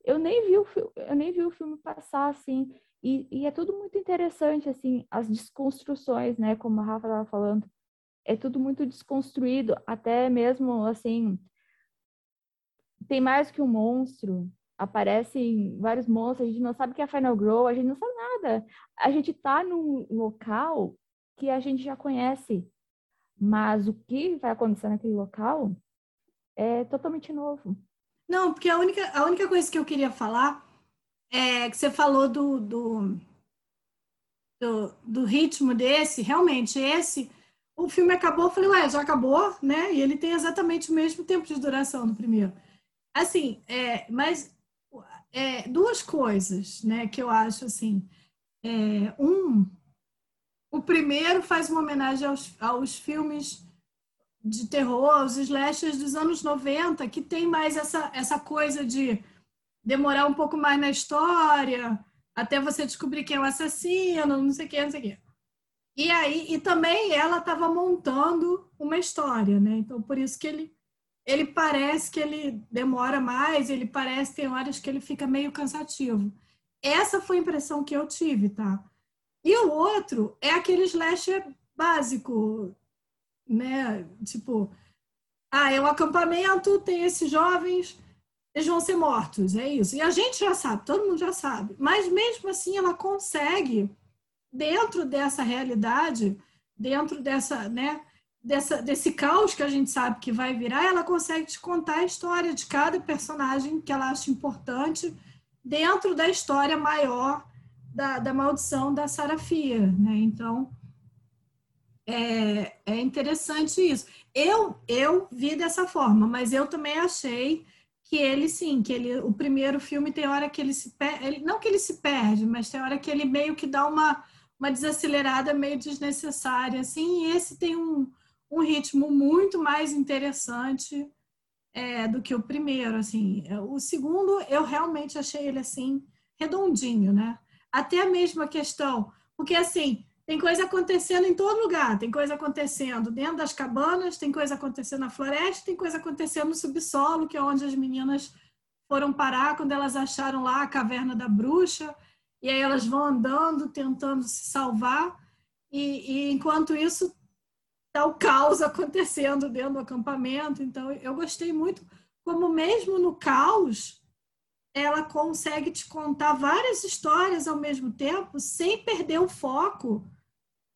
Eu nem vi o eu nem vi o filme passar assim e, e é tudo muito interessante assim as desconstruções, né? Como a Rafa estava falando, é tudo muito desconstruído, até mesmo assim tem mais que um monstro, aparecem vários monstros, a gente não sabe o que é Final Grow, a gente não sabe nada. A gente está num local que a gente já conhece, mas o que vai acontecer naquele local é totalmente novo. Não, porque a única, a única coisa que eu queria falar é que você falou do, do, do, do ritmo desse, realmente, esse, o filme acabou, eu falei, ué, já acabou, né? E ele tem exatamente o mesmo tempo de duração no primeiro. Assim, é, mas é, duas coisas, né, que eu acho assim. É, um, o primeiro faz uma homenagem aos, aos filmes de terror, aos slashers dos anos 90, que tem mais essa, essa coisa de demorar um pouco mais na história, até você descobrir quem é o assassino, não sei o que, não sei o que. E aí, e também ela estava montando uma história, né? Então, por isso que ele ele parece que ele demora mais, ele parece tem horas que ele fica meio cansativo. Essa foi a impressão que eu tive, tá? E o outro é aquele slasher básico, né? Tipo, ah, é um acampamento, tem esses jovens, eles vão ser mortos, é isso. E a gente já sabe, todo mundo já sabe. Mas mesmo assim, ela consegue, dentro dessa realidade, dentro dessa, né? dessa, desse caos que a gente sabe que vai virar, ela consegue te contar a história de cada personagem que ela acha importante dentro da história maior da, da maldição da Sarafia, né? Então, é, é interessante isso. Eu, eu vi dessa forma, mas eu também achei que ele sim, que ele, o primeiro filme tem hora que ele se perde, não que ele se perde, mas tem hora que ele meio que dá uma, uma desacelerada meio desnecessária, assim, e esse tem um, um ritmo muito mais interessante é, do que o primeiro, assim. O segundo, eu realmente achei ele, assim, redondinho, né? Até a mesma questão, porque, assim, tem coisa acontecendo em todo lugar. Tem coisa acontecendo dentro das cabanas, tem coisa acontecendo na floresta, tem coisa acontecendo no subsolo, que é onde as meninas foram parar quando elas acharam lá a caverna da bruxa. E aí elas vão andando, tentando se salvar. E, e enquanto isso, tá o caos [laughs] acontecendo dentro do acampamento. Então, eu gostei muito como mesmo no caos, ela consegue te contar várias histórias ao mesmo tempo, sem perder o foco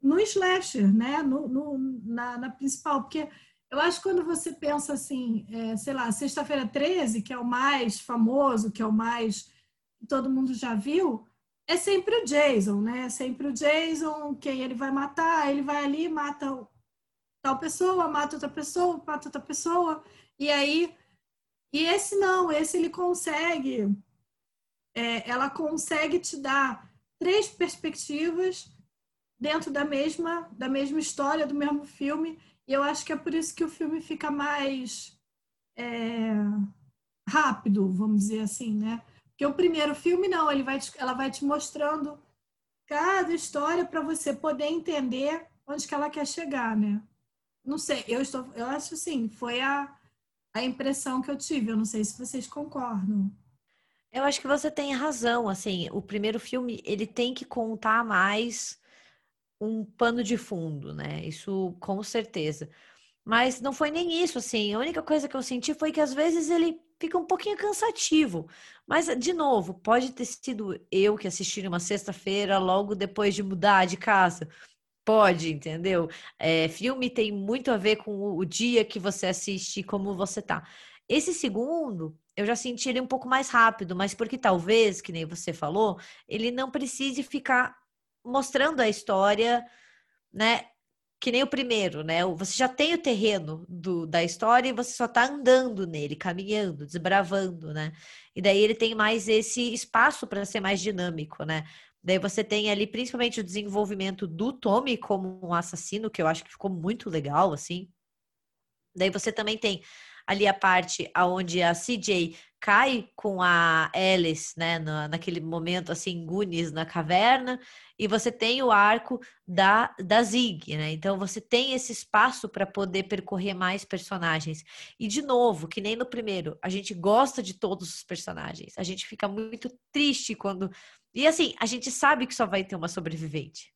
no slasher, né? No, no na, na, principal, porque eu acho que quando você pensa assim, é, sei lá, Sexta-feira 13, que é o mais famoso, que é o mais todo mundo já viu, é sempre o Jason, né? É sempre o Jason, quem ele vai matar, ele vai ali, mata tal pessoa, mata outra pessoa, mata outra pessoa, e aí. E esse não, esse ele consegue. É, ela consegue te dar três perspectivas dentro da mesma, da mesma história, do mesmo filme, e eu acho que é por isso que o filme fica mais é, rápido, vamos dizer assim, né? Porque o primeiro filme, não, ele vai te, ela vai te mostrando cada história para você poder entender onde que ela quer chegar, né? Não sei, eu estou, eu acho assim, foi a, a impressão que eu tive. Eu não sei se vocês concordam. Eu acho que você tem razão, assim, o primeiro filme, ele tem que contar mais um pano de fundo, né? Isso com certeza. Mas não foi nem isso, assim. A única coisa que eu senti foi que às vezes ele fica um pouquinho cansativo. Mas, de novo, pode ter sido eu que assisti numa sexta-feira, logo depois de mudar de casa. Pode, entendeu? É, filme tem muito a ver com o dia que você assiste e como você tá. Esse segundo, eu já senti ele um pouco mais rápido, mas porque talvez, que nem você falou, ele não precise ficar mostrando a história, né? que nem o primeiro, né? Você já tem o terreno do, da história e você só tá andando nele, caminhando, desbravando, né? E daí ele tem mais esse espaço para ser mais dinâmico, né? Daí você tem ali principalmente o desenvolvimento do Tommy como um assassino, que eu acho que ficou muito legal, assim. Daí você também tem ali a parte aonde a CJ cai com a Alice, né, na, naquele momento assim, Gunis na caverna, e você tem o arco da, da Zig, né? Então você tem esse espaço para poder percorrer mais personagens. E de novo, que nem no primeiro, a gente gosta de todos os personagens. A gente fica muito triste quando e assim, a gente sabe que só vai ter uma sobrevivente.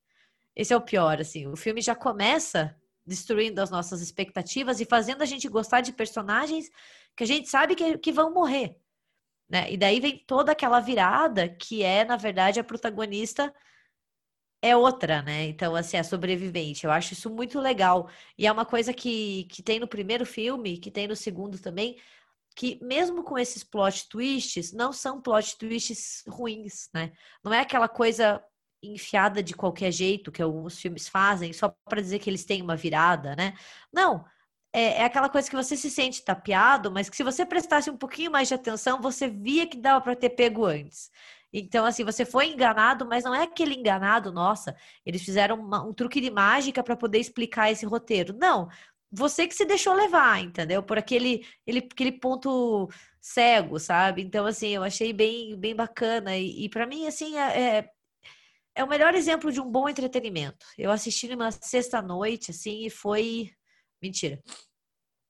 Esse é o pior, assim. O filme já começa destruindo as nossas expectativas e fazendo a gente gostar de personagens que a gente sabe que, que vão morrer. Né? E daí vem toda aquela virada que é, na verdade, a protagonista é outra, né? Então, assim, a sobrevivente. Eu acho isso muito legal. E é uma coisa que, que tem no primeiro filme, que tem no segundo também, que mesmo com esses plot twists, não são plot twists ruins, né? Não é aquela coisa enfiada de qualquer jeito que alguns filmes fazem só para dizer que eles têm uma virada, né? Não, é, é, aquela coisa que você se sente tapeado, mas que se você prestasse um pouquinho mais de atenção, você via que dava para ter pego antes. Então, assim, você foi enganado, mas não é aquele enganado, nossa, eles fizeram uma, um truque de mágica para poder explicar esse roteiro. Não, você que se deixou levar, entendeu? Por aquele, ele, aquele ponto cego, sabe? Então, assim, eu achei bem, bem bacana. E, e para mim, assim, é, é é o melhor exemplo de um bom entretenimento. Eu assisti numa sexta-noite, assim, e foi. Mentira.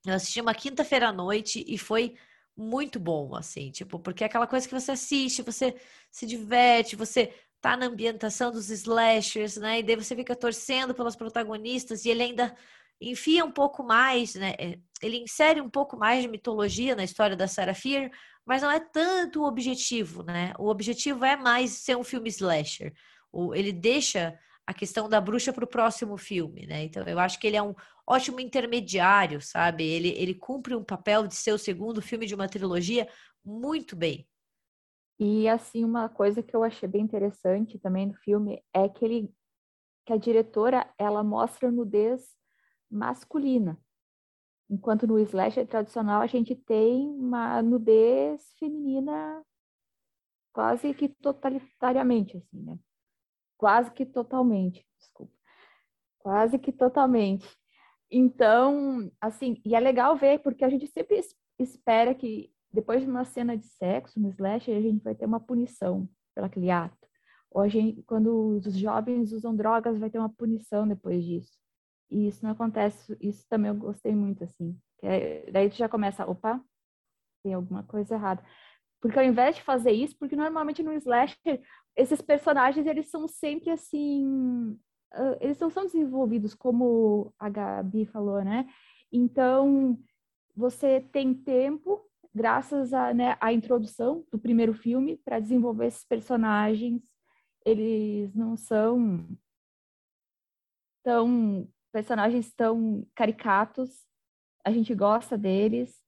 Eu assisti uma quinta-feira à noite e foi muito bom, assim, tipo, porque é aquela coisa que você assiste, você se diverte, você tá na ambientação dos slashers, né? E daí você fica torcendo pelas protagonistas e ele ainda enfia um pouco mais, né? É, ele insere um pouco mais de mitologia na história da Sarah Fear, mas não é tanto o objetivo, né? O objetivo é mais ser um filme slasher ele deixa a questão da bruxa para o próximo filme, né? Então eu acho que ele é um ótimo intermediário, sabe? Ele, ele cumpre um papel de ser o segundo filme de uma trilogia muito bem. E assim, uma coisa que eu achei bem interessante também no filme é que ele que a diretora ela mostra nudez masculina. Enquanto no slasher tradicional a gente tem uma nudez feminina quase que totalitariamente assim, né? Quase que totalmente, desculpa, quase que totalmente. Então, assim, e é legal ver, porque a gente sempre espera que depois de uma cena de sexo no slash, a gente vai ter uma punição pelo aquele ato. Ou a gente, quando os jovens usam drogas, vai ter uma punição depois disso. E isso não acontece, isso também eu gostei muito, assim. É, daí tu já começa, opa, tem alguma coisa errada. Porque ao invés de fazer isso, porque normalmente no slasher esses personagens eles são sempre assim, eles não são desenvolvidos como a Gabi falou, né? Então você tem tempo, graças à né, introdução do primeiro filme, para desenvolver esses personagens. Eles não são tão personagens tão caricatos. A gente gosta deles.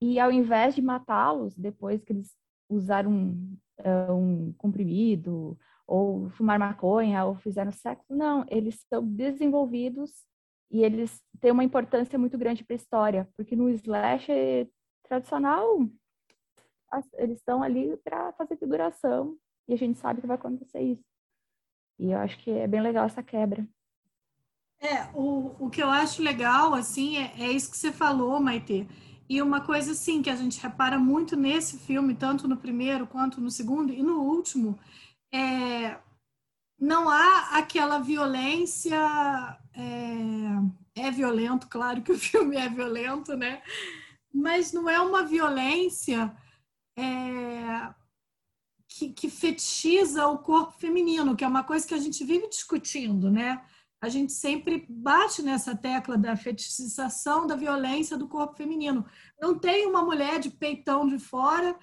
E ao invés de matá-los depois que eles usaram uh, um comprimido, ou fumar maconha, ou fizeram sexo. Não, eles são desenvolvidos e eles têm uma importância muito grande para a história, porque no slash tradicional eles estão ali para fazer figuração e a gente sabe que vai acontecer isso. E eu acho que é bem legal essa quebra. É, o, o que eu acho legal, assim, é, é isso que você falou, Maite e uma coisa assim que a gente repara muito nesse filme, tanto no primeiro quanto no segundo e no último, é não há aquela violência. É, é violento, claro que o [laughs] filme é violento, né? Mas não é uma violência é, que, que fetichiza o corpo feminino, que é uma coisa que a gente vive discutindo, né? A gente sempre bate nessa tecla da fetichização da violência do corpo feminino. Não tem uma mulher de peitão de fora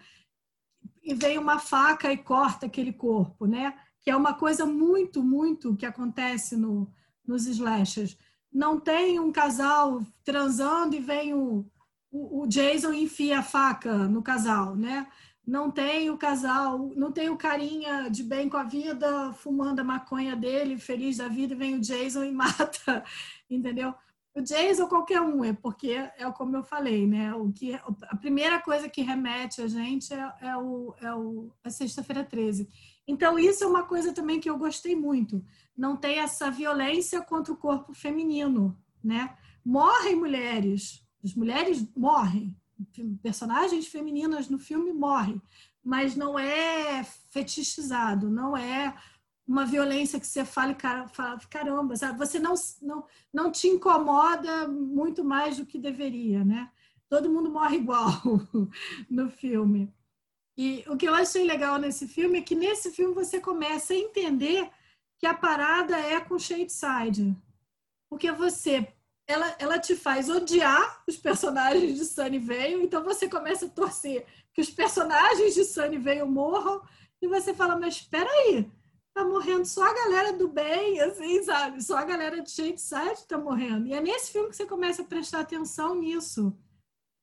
e vem uma faca e corta aquele corpo, né? Que é uma coisa muito, muito que acontece no, nos slashers. Não tem um casal transando e vem o, o, o Jason e enfia a faca no casal, né? Não tem o casal, não tem o carinha de bem com a vida, fumando a maconha dele, feliz da vida, e vem o Jason e [laughs] mata, entendeu? O Jason qualquer um, é porque é como eu falei, né? O que a primeira coisa que remete a gente é, é o, é o a sexta-feira 13. Então isso é uma coisa também que eu gostei muito. Não tem essa violência contra o corpo feminino, né? Morrem mulheres, as mulheres morrem, personagens femininas no filme morrem, mas não é fetichizado, não é uma violência que você fala, fala caramba, sabe? você não, não, não te incomoda muito mais do que deveria, né? Todo mundo morre igual [laughs] no filme. E o que eu achei legal nesse filme é que nesse filme você começa a entender que a parada é com Shadeside. Porque você ela, ela te faz odiar os personagens de Sunnyvale, então você começa a torcer que os personagens de Sunnyvale morram, e você fala, mas espera aí, tá morrendo só a galera do bem, assim, sabe? Só a galera de Shadeside tá morrendo. E é nesse filme que você começa a prestar atenção nisso.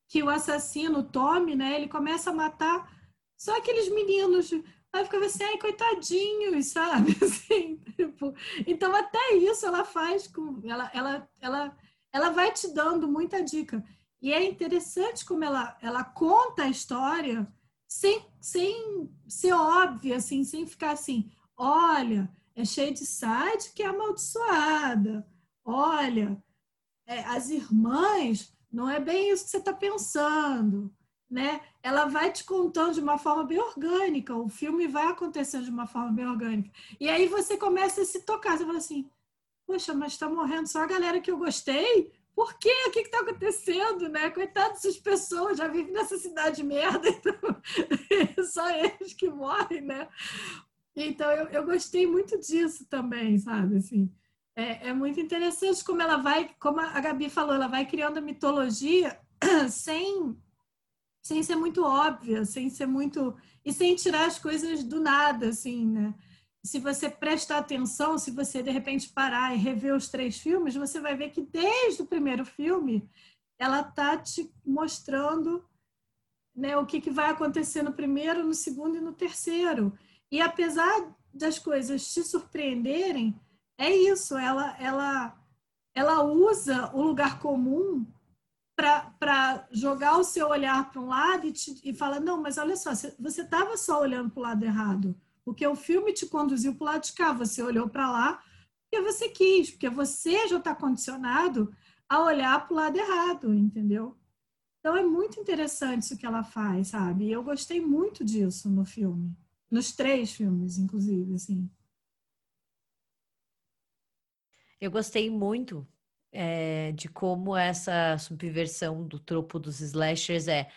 Que o assassino, o Tommy, né, ele começa a matar só aqueles meninos. Aí fica assim, ai, coitadinhos, sabe? [laughs] Assim, tipo, então até isso ela faz com. Ela, ela, ela ela vai te dando muita dica. E é interessante como ela, ela conta a história sem, sem ser óbvia, assim, sem ficar assim, olha, é cheio de site que é amaldiçoada. Olha, é, as irmãs, não é bem isso que você está pensando. Né? Ela vai te contando de uma forma bem orgânica, o filme vai acontecendo de uma forma bem orgânica. E aí você começa a se tocar, você fala assim, Poxa, mas está morrendo só a galera que eu gostei? Por quê? O que está acontecendo, né? Coitado dessas pessoas, já vivem nessa cidade de merda, [laughs] então [laughs] só eles que morrem, né? Então eu, eu gostei muito disso também, sabe? Assim, é, é muito interessante como ela vai, como a Gabi falou, ela vai criando mitologia [clears throat] sem, sem ser muito óbvia, sem ser muito. e sem tirar as coisas do nada, assim, né? Se você prestar atenção, se você de repente parar e rever os três filmes, você vai ver que desde o primeiro filme ela está te mostrando né, o que, que vai acontecer no primeiro, no segundo e no terceiro. E apesar das coisas te surpreenderem, é isso, ela, ela, ela usa o lugar comum para jogar o seu olhar para um lado e, te, e fala, não, mas olha só, você estava só olhando para o lado errado. Porque o filme te conduziu para o lado de cá, você olhou para lá porque você quis, porque você já está condicionado a olhar para o lado errado, entendeu? Então é muito interessante isso que ela faz, sabe? E eu gostei muito disso no filme, nos três filmes, inclusive, assim. Eu gostei muito é, de como essa subversão do tropo dos slashers é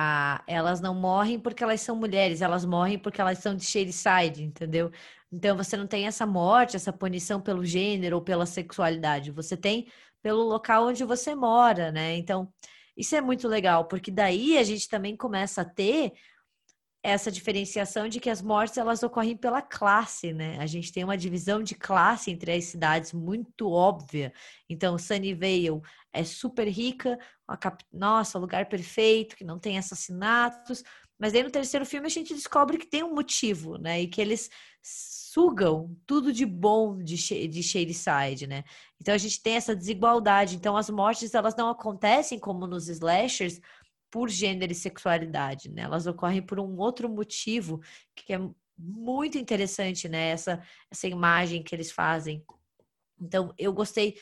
a, elas não morrem porque elas são mulheres, elas morrem porque elas são de Shadyside, entendeu? Então você não tem essa morte, essa punição pelo gênero ou pela sexualidade, você tem pelo local onde você mora, né? Então, isso é muito legal, porque daí a gente também começa a ter essa diferenciação de que as mortes elas ocorrem pela classe, né? A gente tem uma divisão de classe entre as cidades muito óbvia. Então, Sunnyvale é super rica, cap... nossa, lugar perfeito, que não tem assassinatos. Mas aí no terceiro filme a gente descobre que tem um motivo, né? E que eles sugam tudo de bom de, de Shadyside, né? Então a gente tem essa desigualdade. Então as mortes elas não acontecem como nos slashers, por gênero e sexualidade, né? Elas ocorrem por um outro motivo que é muito interessante, né? Essa, essa imagem que eles fazem. Então, eu gostei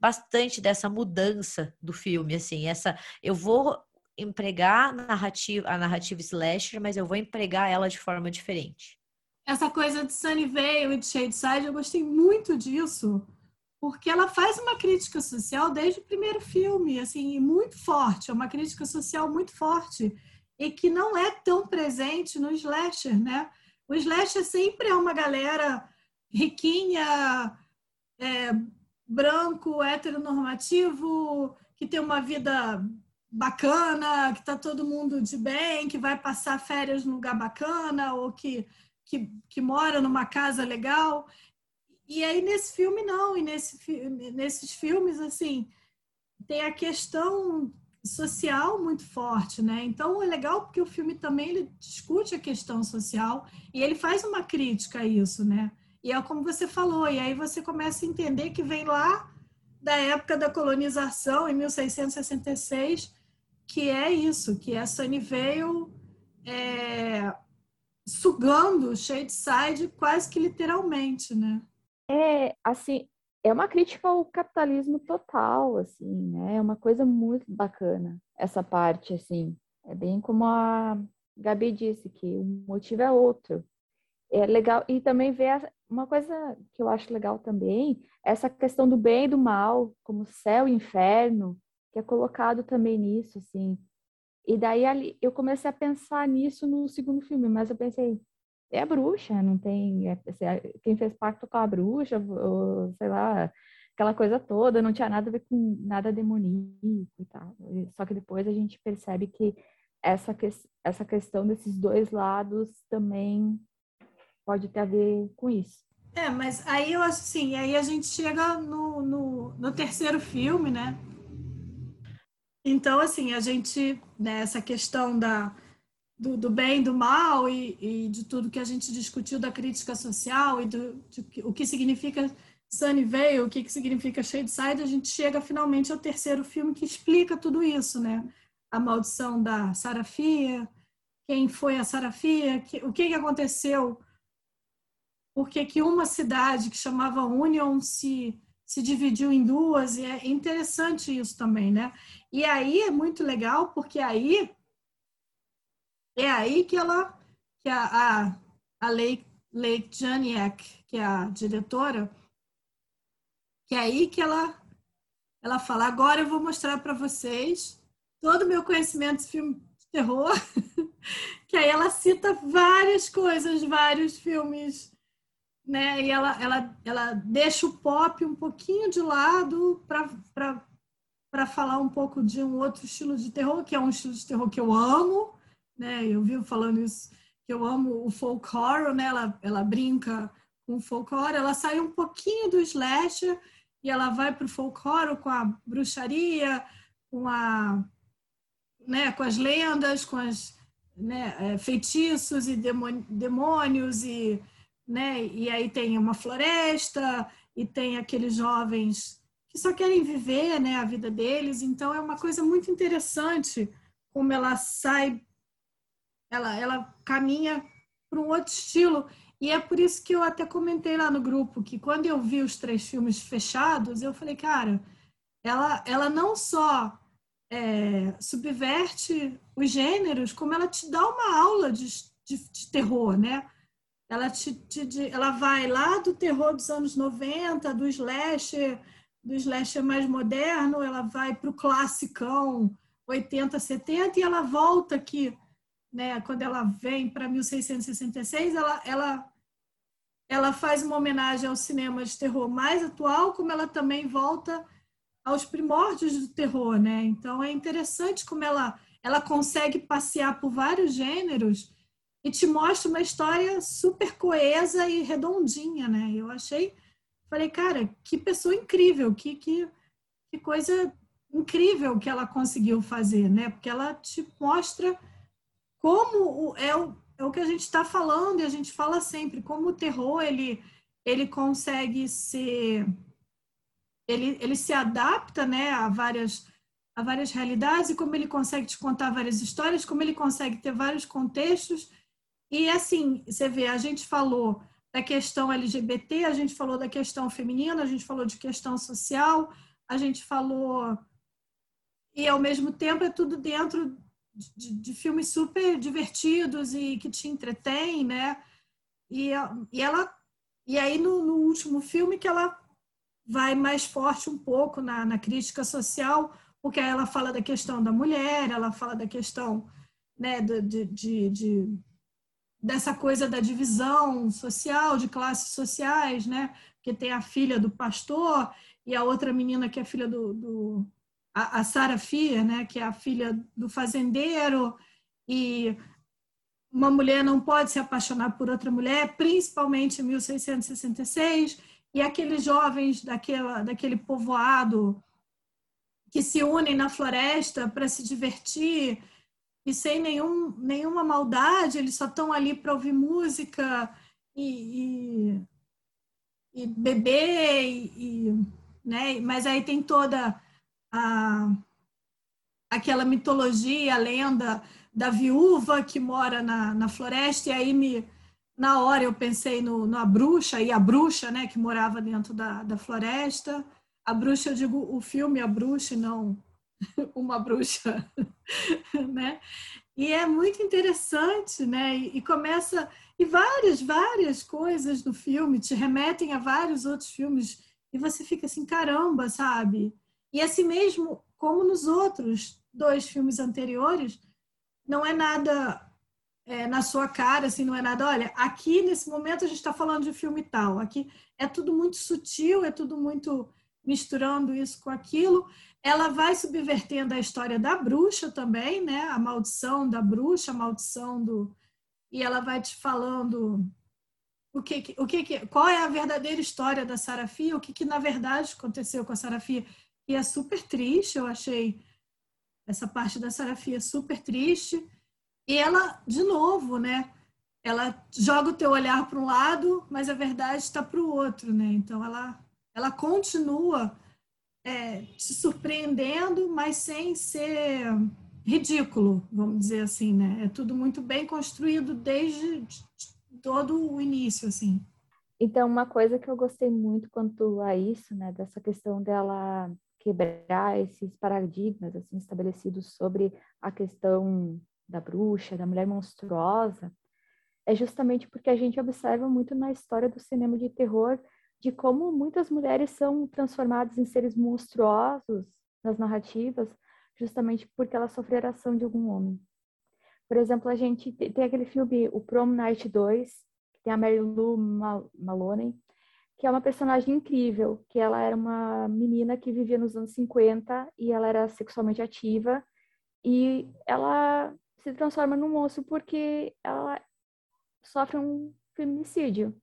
bastante dessa mudança do filme, assim, essa eu vou empregar a narrativa, a narrativa slasher, mas eu vou empregar ela de forma diferente. Essa coisa de Sunnyvale e de Shadeside, eu gostei muito disso, porque ela faz uma crítica social desde o primeiro filme, assim, muito forte, é uma crítica social muito forte e que não é tão presente no slasher, né? O slasher sempre é uma galera riquinha, é, branco, heteronormativo, que tem uma vida bacana, que tá todo mundo de bem, que vai passar férias num lugar bacana ou que, que, que mora numa casa legal. E aí nesse filme não, e nesse, nesses filmes assim tem a questão social muito forte, né? Então é legal porque o filme também ele discute a questão social e ele faz uma crítica a isso, né? E é como você falou, e aí você começa a entender que vem lá da época da colonização, em 1666, que é isso, que a Sunnyvale é, sugando Shadeside quase que literalmente, né? É, assim, é uma crítica ao capitalismo total, assim, né? É uma coisa muito bacana essa parte, assim. É bem como a Gabi disse, que o motivo é outro. É legal, e também ver uma coisa que eu acho legal também, essa questão do bem e do mal, como céu e inferno, que é colocado também nisso, assim. E daí ali, eu comecei a pensar nisso no segundo filme, mas eu pensei, é a bruxa, não tem. É, quem fez pacto com a bruxa, ou, sei lá, aquela coisa toda, não tinha nada a ver com nada demoníaco e tal. Só que depois a gente percebe que essa, que, essa questão desses dois lados também pode ter a ver com isso. É, mas aí eu acho assim, aí a gente chega no, no, no terceiro filme, né? Então, assim, a gente, né, questão da, do, do bem do mal e, e, de tudo que a gente discutiu da crítica social e do, de, o que significa Sunnyvale, o que, que significa Shadeside, a gente chega finalmente ao terceiro filme que explica tudo isso, né? A maldição da Sarafia, quem foi a Sarafia, que, o que, que aconteceu, porque que uma cidade que chamava Union se, se dividiu em duas, e é interessante isso também, né? E aí é muito legal, porque aí é aí que ela, que a, a, a Lake, Lake Janiak, que é a diretora, que é aí que ela, ela fala, agora eu vou mostrar para vocês todo o meu conhecimento de filme de terror, [laughs] que aí ela cita várias coisas, vários filmes, né? E ela, ela, ela deixa o pop um pouquinho de lado para falar um pouco de um outro estilo de terror, que é um estilo de terror que eu amo, né? Eu vivo falando isso, que eu amo o folk horror, né? Ela, ela brinca com o folk horror, ela sai um pouquinho do slasher e ela vai para o folk horror com a bruxaria, com a, né? Com as lendas, com as né? É, feitiços e demônios e, né? E aí tem uma floresta e tem aqueles jovens que só querem viver, né? A vida deles. Então é uma coisa muito interessante como ela sai ela, ela caminha para um outro estilo. E é por isso que eu até comentei lá no grupo que quando eu vi os três filmes fechados, eu falei, cara, ela, ela não só é, subverte os gêneros, como ela te dá uma aula de, de, de terror, né? Ela, te, te, ela vai lá do terror dos anos 90, do slasher, do slasher mais moderno, ela vai para o classicão 80, 70 e ela volta aqui né, quando ela vem para 1666, ela, ela, ela faz uma homenagem ao cinema de terror mais atual, como ela também volta aos primórdios do terror, né? Então é interessante como ela ela consegue passear por vários gêneros e te mostra uma história super coesa e redondinha, né? Eu achei, falei, cara, que pessoa incrível, que que, que coisa incrível que ela conseguiu fazer, né? Porque ela te mostra como é o, é o que a gente está falando e a gente fala sempre, como o terror ele, ele consegue ser. Ele, ele se adapta né, a, várias, a várias realidades e como ele consegue te contar várias histórias, como ele consegue ter vários contextos. E assim, você vê, a gente falou da questão LGBT, a gente falou da questão feminina, a gente falou de questão social, a gente falou. E ao mesmo tempo é tudo dentro de, de, filmes super divertidos e que te entretém, né? E, e ela e aí no, no, último filme que ela vai mais forte um pouco na, na crítica social, porque aí ela fala da questão da mulher, ela fala da questão né, de, de, de, dessa coisa da divisão social, de classes sociais, né? Porque tem a filha do pastor e a outra menina que é filha do, do a, a Fier, né, que é a filha do fazendeiro, e uma mulher não pode se apaixonar por outra mulher, principalmente em 1666, e aqueles jovens daquela, daquele povoado que se unem na floresta para se divertir e sem nenhum, nenhuma maldade, eles só estão ali para ouvir música e, e, e beber, e, e, né? mas aí tem toda a, aquela mitologia, a lenda da viúva que mora na, na floresta, e aí me, na hora eu pensei no, na bruxa, e a bruxa né, que morava dentro da, da floresta. A bruxa, eu digo o filme A Bruxa, não [laughs] uma bruxa, [laughs] né? E é muito interessante, né? E, e, começa e várias, várias coisas do filme te remetem a vários outros filmes e você fica assim, caramba, sabe? E assim mesmo como nos outros dois filmes anteriores, não é nada é, na sua cara, assim, não é nada. Olha, aqui nesse momento a gente está falando de filme tal. Aqui é tudo muito sutil, é tudo muito misturando isso com aquilo. Ela vai subvertendo a história da bruxa também, né? A maldição da bruxa, a maldição do. E ela vai te falando o que, o que, qual é a verdadeira história da Sarafia, o que, que na verdade aconteceu com a Sarafia, e é super triste, eu achei essa parte da Sarafia super triste. E ela, de novo, né? Ela joga o teu olhar para um lado, mas a verdade está para o outro, né? Então ela, ela continua é, te surpreendendo, mas sem ser ridículo, vamos dizer assim, né? É tudo muito bem construído desde todo o início, assim. Então, uma coisa que eu gostei muito quanto a isso, né, dessa questão dela quebrar esses paradigmas assim estabelecidos sobre a questão da bruxa, da mulher monstruosa, é justamente porque a gente observa muito na história do cinema de terror de como muitas mulheres são transformadas em seres monstruosos nas narrativas, justamente porque elas sofreram ação de algum homem. Por exemplo, a gente tem aquele filme O Prom Night 2, que tem a Mary Lou Maloney, que é uma personagem incrível, que ela era uma menina que vivia nos anos 50 e ela era sexualmente ativa e ela se transforma num monstro porque ela sofre um feminicídio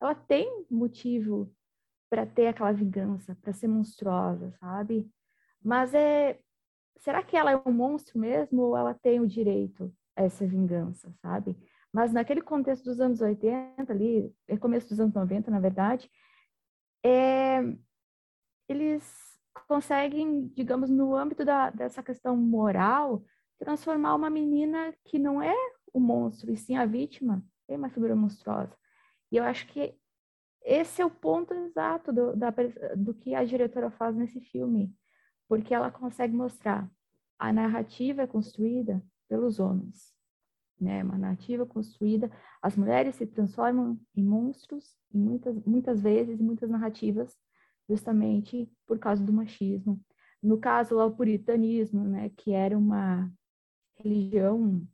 ela tem motivo para ter aquela vingança, para ser monstruosa, sabe? Mas é será que ela é um monstro mesmo ou ela tem o direito a essa vingança, sabe? Mas naquele contexto dos anos 80 ali, é começo dos anos 90, na verdade, é, eles conseguem, digamos, no âmbito da, dessa questão moral, transformar uma menina que não é o monstro, e sim a vítima, é uma figura monstruosa. E eu acho que esse é o ponto exato do, da, do que a diretora faz nesse filme, porque ela consegue mostrar a narrativa é construída pelos homens, né? Uma narrativa construída, as mulheres se transformam em monstros em muitas muitas vezes, muitas narrativas, justamente por causa do machismo. No caso o puritanismo, né? Que era uma religião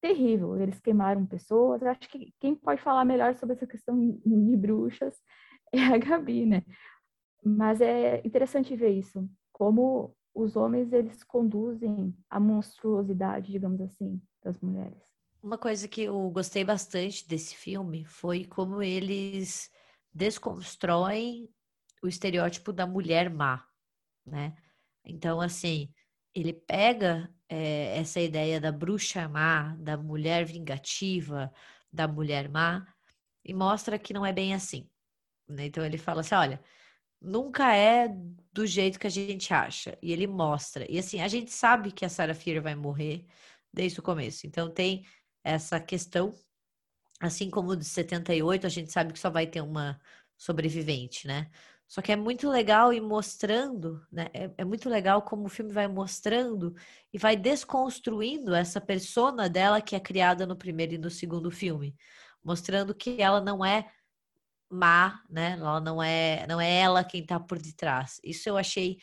terrível. Eles queimaram pessoas. Acho que quem pode falar melhor sobre essa questão [laughs] de bruxas é a Gabi, né? Mas é interessante ver isso, como os homens eles conduzem a monstruosidade, digamos assim, das mulheres. Uma coisa que eu gostei bastante desse filme foi como eles desconstroem o estereótipo da mulher má, né? Então, assim, ele pega é, essa ideia da bruxa má, da mulher vingativa, da mulher má, e mostra que não é bem assim. Né? Então ele fala assim: olha, nunca é do jeito que a gente acha. E ele mostra. E assim, a gente sabe que a Sarah Fear vai morrer desde o começo. Então tem essa questão, assim como de 78, a gente sabe que só vai ter uma sobrevivente, né? Só que é muito legal ir mostrando, né? É, é, muito legal como o filme vai mostrando e vai desconstruindo essa persona dela que é criada no primeiro e no segundo filme, mostrando que ela não é má, né? Ela não é, não é ela quem tá por detrás. Isso eu achei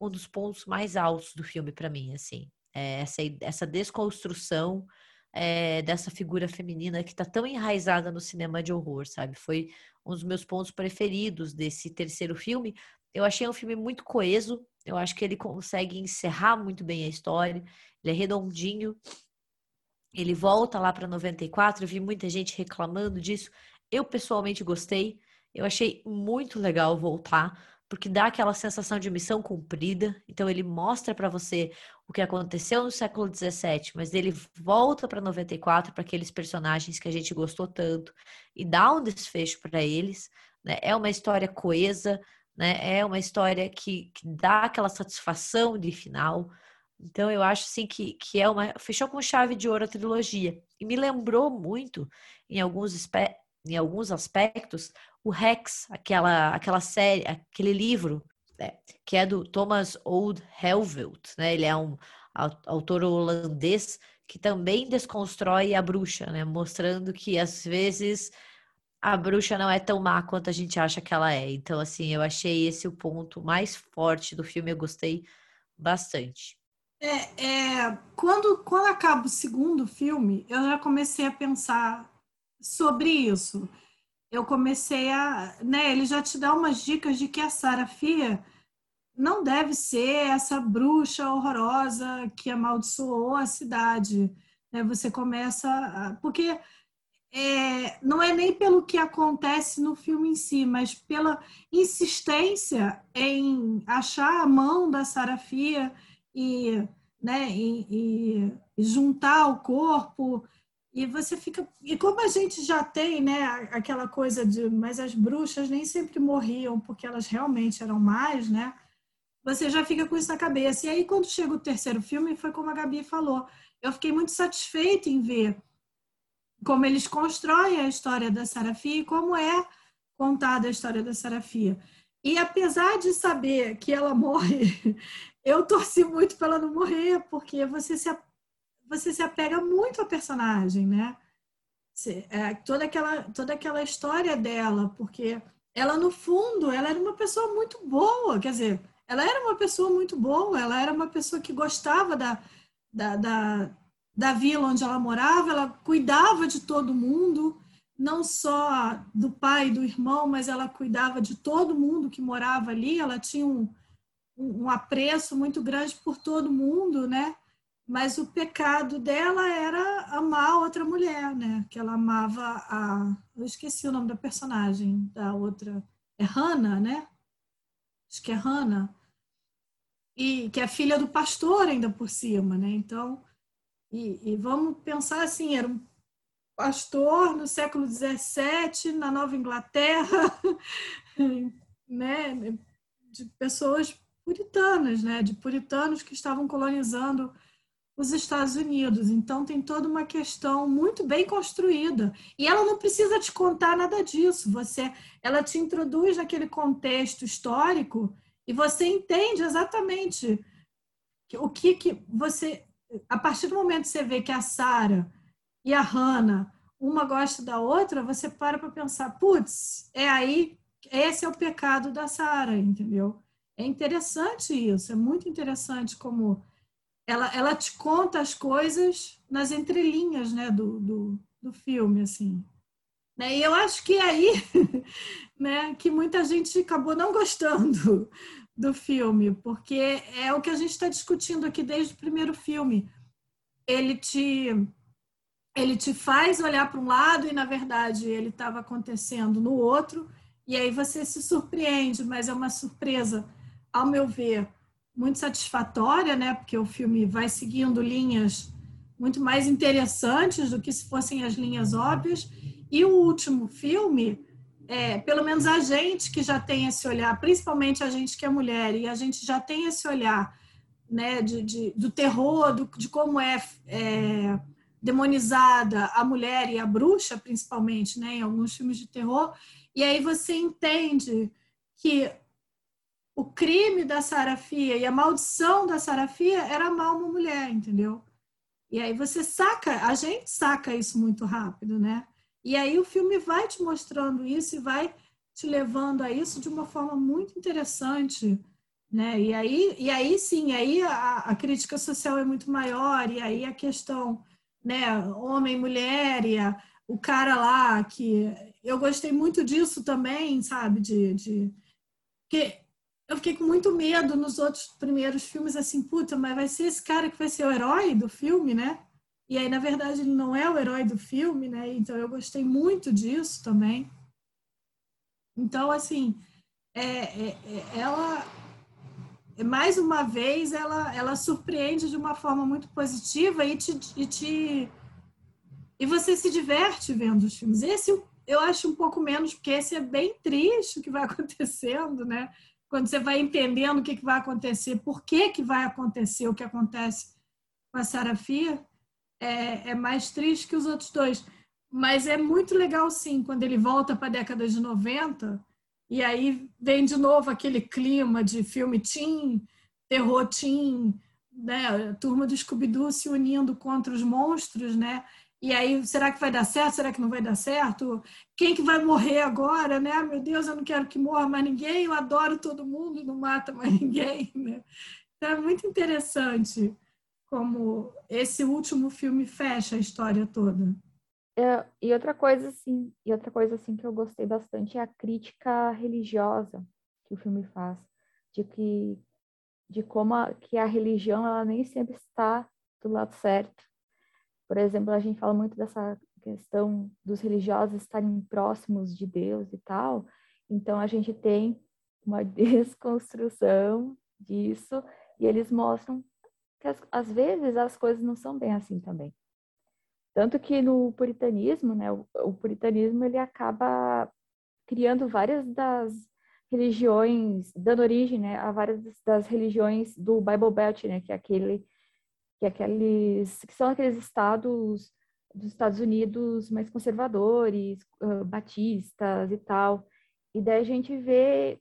um dos pontos mais altos do filme para mim, assim. É essa, essa desconstrução é, dessa figura feminina que está tão enraizada no cinema de horror, sabe? Foi um dos meus pontos preferidos desse terceiro filme. Eu achei um filme muito coeso, eu acho que ele consegue encerrar muito bem a história, ele é redondinho, ele volta lá para 94, eu vi muita gente reclamando disso. Eu pessoalmente gostei, eu achei muito legal voltar porque dá aquela sensação de missão cumprida. Então ele mostra para você o que aconteceu no século XVII, mas ele volta para 94 para aqueles personagens que a gente gostou tanto e dá um desfecho para eles. Né? É uma história coesa, né? É uma história que, que dá aquela satisfação de final. Então eu acho assim que, que é uma fechou com chave de ouro a trilogia e me lembrou muito em alguns em alguns aspectos o Rex, aquela aquela série, aquele livro né, que é do Thomas Old Helvelt, né? Ele é um autor holandês que também desconstrói a bruxa, né? Mostrando que às vezes a bruxa não é tão má quanto a gente acha que ela é. Então, assim, eu achei esse o ponto mais forte do filme, eu gostei bastante. É, é, quando, quando acaba o segundo filme, eu já comecei a pensar sobre isso. Eu comecei a. Né, ele já te dá umas dicas de que a Sarafia não deve ser essa bruxa horrorosa que amaldiçoou a cidade. Né? Você começa. A, porque é, não é nem pelo que acontece no filme em si, mas pela insistência em achar a mão da Sarafia e, né, e, e juntar o corpo. E você fica. E como a gente já tem né, aquela coisa de. Mas as bruxas nem sempre morriam porque elas realmente eram mais, né? Você já fica com isso na cabeça. E aí, quando chega o terceiro filme, foi como a Gabi falou. Eu fiquei muito satisfeita em ver como eles constroem a história da Sarafia e como é contada a história da Sarafia. E apesar de saber que ela [laughs] morre, eu torci muito para ela não morrer, porque você se, você se apega muito ao personagem, né? É, toda, aquela, toda aquela história dela, porque ela, no fundo, ela era uma pessoa muito boa, quer dizer, ela era uma pessoa muito boa, ela era uma pessoa que gostava da, da, da da vila onde ela morava, ela cuidava de todo mundo, não só do pai e do irmão, mas ela cuidava de todo mundo que morava ali, ela tinha um, um apreço muito grande por todo mundo, né? Mas o pecado dela era amar outra mulher, né? Que ela amava a. Eu esqueci o nome da personagem, da outra. É Hannah, né? Acho que é Hannah. E que é filha do pastor ainda por cima, né? Então, e, e vamos pensar assim, era um pastor no século XVII, na Nova Inglaterra, [laughs] né, de pessoas puritanas, né, de puritanos que estavam colonizando os Estados Unidos. Então tem toda uma questão muito bem construída. E ela não precisa te contar nada disso. Você, ela te introduz naquele contexto histórico e você entende exatamente o que que você a partir do momento que você vê que a Sara e a Hannah, uma gosta da outra, você para para pensar, putz, é aí, esse é o pecado da Sara, entendeu? É interessante isso, é muito interessante como ela, ela te conta as coisas nas entrelinhas, né, do, do, do filme, assim. Né? E eu acho que é aí, [laughs] né, que muita gente acabou não gostando do filme, porque é o que a gente está discutindo aqui desde o primeiro filme. Ele te ele te faz olhar para um lado e na verdade ele estava acontecendo no outro e aí você se surpreende, mas é uma surpresa, ao meu ver, muito satisfatória, né? Porque o filme vai seguindo linhas muito mais interessantes do que se fossem as linhas óbvias. E o último filme, é, pelo menos a gente que já tem esse olhar, principalmente a gente que é mulher, e a gente já tem esse olhar né, de, de do terror, do, de como é, é, demonizada a mulher e a bruxa, principalmente, né, em alguns filmes de terror, e aí você entende que o crime da Sarafia e a maldição da Sarafia era amar uma mulher, entendeu? E aí você saca, a gente saca isso muito rápido, né? E aí o filme vai te mostrando isso e vai te levando a isso de uma forma muito interessante, né? E aí, e aí sim, aí a, a crítica social é muito maior e aí a questão, né, homem, mulher e a, o cara lá que eu gostei muito disso também, sabe, de, de que eu fiquei com muito medo nos outros primeiros filmes assim, puta, mas vai ser esse cara que vai ser o herói do filme, né? E aí, na verdade, ele não é o herói do filme, né? Então eu gostei muito disso também. Então, assim, é, é, é, ela mais uma vez ela, ela surpreende de uma forma muito positiva e te, e te e você se diverte vendo os filmes. Esse eu acho um pouco menos, porque esse é bem triste o que vai [laughs] acontecendo, né? Quando você vai entendendo o que, que vai acontecer, por que, que vai acontecer o que acontece com a Sarafia, é, é mais triste que os outros dois. Mas é muito legal, sim, quando ele volta para a década de 90, e aí vem de novo aquele clima de filme teen, terror teen, né? A turma do Scooby-Doo se unindo contra os monstros, né? E aí, será que vai dar certo? Será que não vai dar certo? Quem que vai morrer agora, né? Meu Deus, eu não quero que morra mais ninguém, eu adoro todo mundo, não mata mais [laughs] ninguém, né? Então, é muito interessante como esse último filme fecha a história toda. É, e outra coisa assim, e outra coisa assim que eu gostei bastante é a crítica religiosa que o filme faz, de que de como a, que a religião ela nem sempre está do lado certo. Por exemplo, a gente fala muito dessa questão dos religiosos estarem próximos de Deus e tal. Então a gente tem uma [laughs] desconstrução disso e eles mostram que às vezes as coisas não são bem assim também. Tanto que no puritanismo, né, o, o puritanismo ele acaba criando várias das religiões, dando origem né, a várias das religiões do Bible Belt, né, que é aquele que é aqueles que são aqueles estados dos Estados Unidos mais conservadores, uh, batistas e tal. E daí a gente vê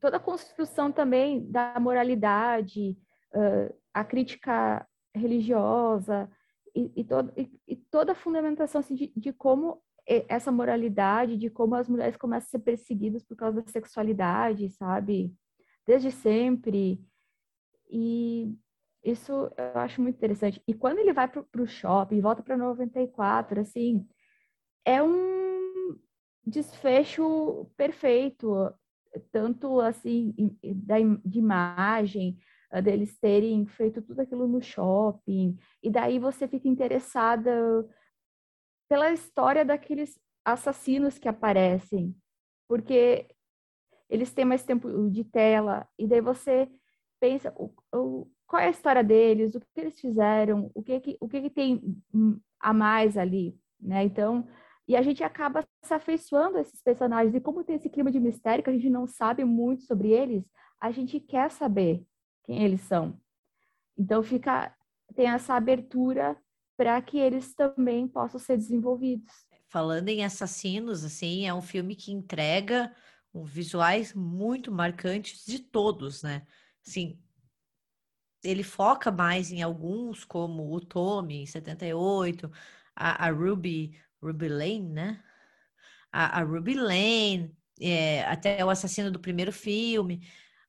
toda a construção também da moralidade, uh, a crítica religiosa, e, e, e, e, toda a fundamentação assim, de, de, como essa moralidade, de como as mulheres começam a ser perseguidas por causa da sexualidade, sabe? Desde sempre. E isso eu acho muito interessante. E quando ele vai para o shopping, volta para 94, assim, é um desfecho perfeito, tanto assim, de imagem, deles terem feito tudo aquilo no shopping, e daí você fica interessada pela história daqueles assassinos que aparecem, porque eles têm mais tempo de tela, e daí você pensa o, o, qual é a história deles, o que eles fizeram, o que, que, o que, que tem a mais ali, né? Então, e a gente acaba se afeiçoando a esses personagens, e como tem esse clima de mistério que a gente não sabe muito sobre eles, a gente quer saber quem eles são. Então fica tem essa abertura para que eles também possam ser desenvolvidos. Falando em assassinos, assim, é um filme que entrega visuais muito marcantes de todos, né? Assim, ele foca mais em alguns, como o Tommy, em 78, a, a Ruby, Ruby Lane, né? A, a Ruby Lane, é, até o assassino do primeiro filme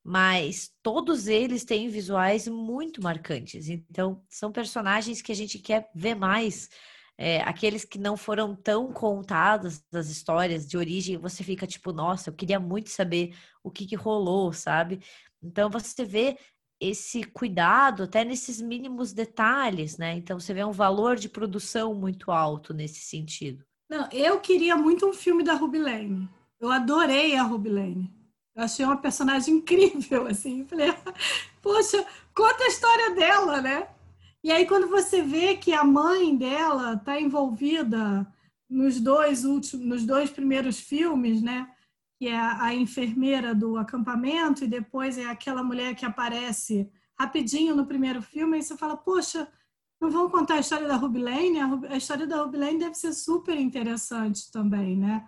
mas todos eles têm visuais muito marcantes. Então, são personagens que a gente quer ver mais. É, aqueles que não foram tão contados das histórias de origem, você fica tipo, nossa, eu queria muito saber o que, que rolou, sabe? Então, você vê esse cuidado até nesses mínimos detalhes, né? Então, você vê um valor de produção muito alto nesse sentido. Não, eu queria muito um filme da Ruby Lane. Eu adorei a Ruby Lane. Eu achei uma personagem incrível, [laughs] assim. Falei, [laughs] poxa, conta a história dela, né? E aí, quando você vê que a mãe dela está envolvida nos dois últimos, nos dois primeiros filmes, né? Que é a enfermeira do acampamento e depois é aquela mulher que aparece rapidinho no primeiro filme, aí você fala, poxa, não vão contar a história da Ruby Lane? A história da Ruby Lane deve ser super interessante também, né?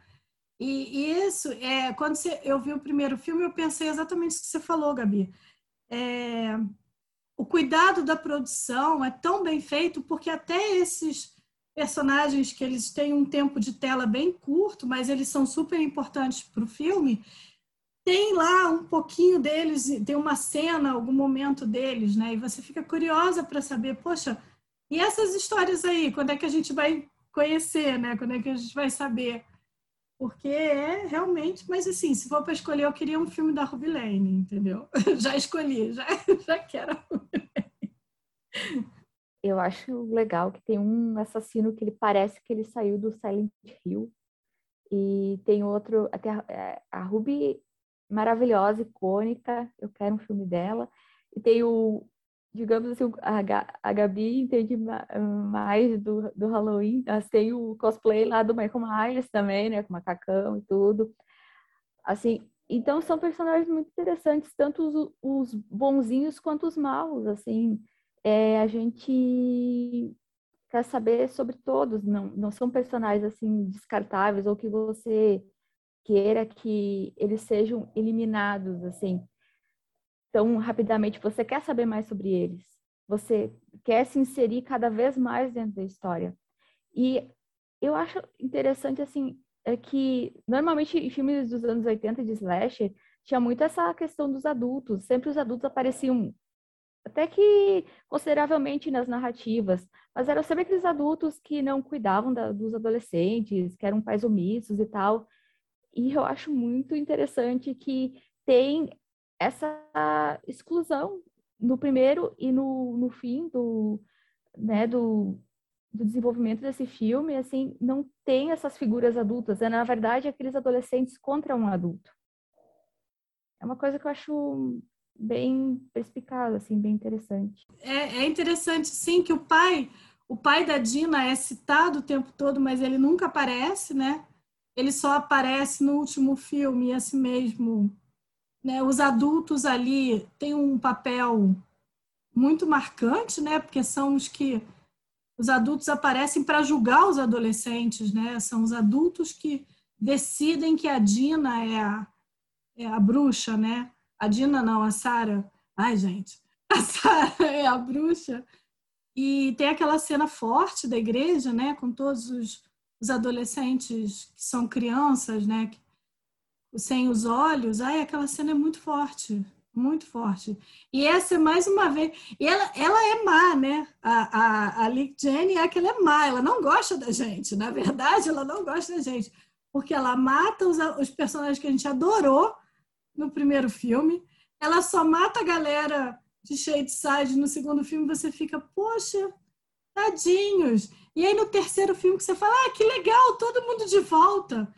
E, e isso, é, quando você, eu vi o primeiro filme, eu pensei exatamente o que você falou, Gabi. É, o cuidado da produção é tão bem feito porque até esses personagens que eles têm um tempo de tela bem curto, mas eles são super importantes para o filme, tem lá um pouquinho deles, tem uma cena, algum momento deles, né? E você fica curiosa para saber, poxa, e essas histórias aí, quando é que a gente vai conhecer, né? Quando é que a gente vai saber? Porque é realmente, mas assim, se for para escolher, eu queria um filme da Ruby Lane, entendeu? [laughs] Já escolhi, já, [laughs] já quero a Ruby Lane. Eu acho legal que tem um assassino que ele parece que ele saiu do Silent Hill. E tem outro, até a, é, a Ruby, maravilhosa, icônica. Eu quero um filme dela. E tem o, digamos assim, a, a Gabi entende mais do, do Halloween. Tem o cosplay lá do Michael Myers também, né? Com macacão e tudo. Assim, então são personagens muito interessantes, tanto os, os bonzinhos quanto os maus, assim. É, a gente quer saber sobre todos, não, não são personagens assim descartáveis ou que você queira que eles sejam eliminados assim tão rapidamente. Você quer saber mais sobre eles, você quer se inserir cada vez mais dentro da história. E eu acho interessante assim é que normalmente em filmes dos anos 80 de slasher tinha muito essa questão dos adultos, sempre os adultos apareciam até que consideravelmente nas narrativas, mas eram sempre aqueles adultos que não cuidavam da, dos adolescentes, que eram pais omissos e tal. E eu acho muito interessante que tem essa exclusão no primeiro e no, no fim do, né, do, do desenvolvimento desse filme, assim, não tem essas figuras adultas, é na verdade aqueles adolescentes contra um adulto. É uma coisa que eu acho bem perspicaz, assim, bem interessante. É, é interessante, sim, que o pai, o pai da Dina é citado o tempo todo, mas ele nunca aparece, né? Ele só aparece no último filme, esse mesmo. Né? Os adultos ali têm um papel muito marcante, né? Porque são os que os adultos aparecem para julgar os adolescentes, né? São os adultos que decidem que a Dina é a, é a bruxa, né? A Dina não, a Sara. Ai, gente. [laughs] A Sara é a bruxa. E tem aquela cena forte da igreja, né? Com todos os, os adolescentes que são crianças, né? Sem os olhos. Ai, aquela cena é muito forte. Muito forte. E essa é mais uma vez. E ela, ela é má, né? A, a, a Lick Jenny é que ela é má, ela não gosta da gente. Na verdade, ela não gosta da gente. Porque ela mata os, os personagens que a gente adorou no primeiro filme. Ela só mata a galera de Shadeside no segundo filme. Você fica, poxa, tadinhos. E aí no terceiro filme que você fala, ah, que legal, todo mundo de volta.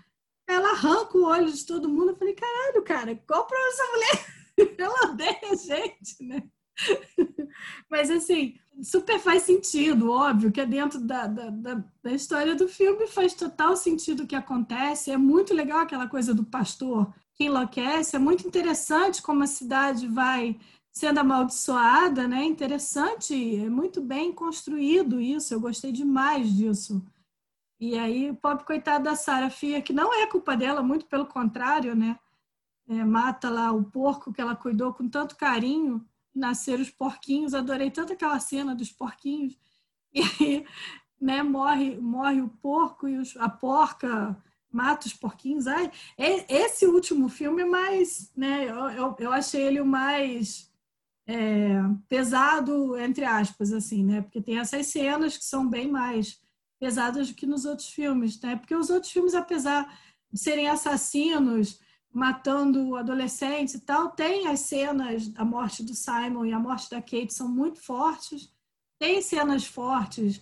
Ela arranca o olho de todo mundo. Eu falei, caralho, cara, qual para essa mulher? [laughs] Ela odeia a gente, né? [laughs] Mas assim, super faz sentido, óbvio, que é dentro da, da, da, da, história do filme, faz total sentido o que acontece. É muito legal aquela coisa do pastor que enlouquece. É muito interessante como a cidade vai sendo amaldiçoada, né? Interessante, é muito bem construído isso. Eu gostei demais disso. E aí, pobre coitado da Sara Fia, que não é culpa dela, muito pelo contrário, né? É, mata lá o porco que ela cuidou com tanto carinho, nasceram os porquinhos. Adorei tanto aquela cena dos porquinhos. [laughs] E aí, né? Morre, morre o porco e os, a porca mata os porquinhos. Ai, esse último filme é mais, né? Eu, eu, eu achei ele o mais é, pesado, entre aspas, assim, né? Porque tem essas cenas que são bem mais pesadas do que nos outros filmes, né? Porque os outros filmes, apesar de serem assassinos, matando adolescentes e tal, tem as cenas da morte do Simon e a morte da Kate são muito fortes. Tem cenas fortes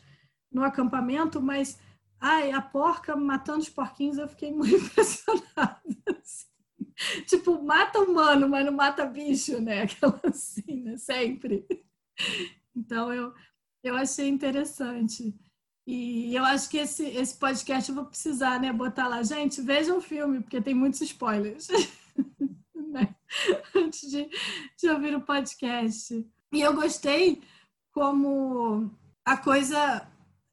no acampamento, mas Ai, a porca matando os porquinhos, eu fiquei muito [laughs] impressionada. Assim. Tipo, mata humano, mas não mata bicho, né? Aquela assim, né? Sempre. Então, eu, eu achei interessante. E eu acho que esse, esse podcast eu vou precisar, né? Botar lá, gente, vejam o filme, porque tem muitos spoilers. [laughs] né? Antes de, de ouvir o podcast. E eu gostei como a coisa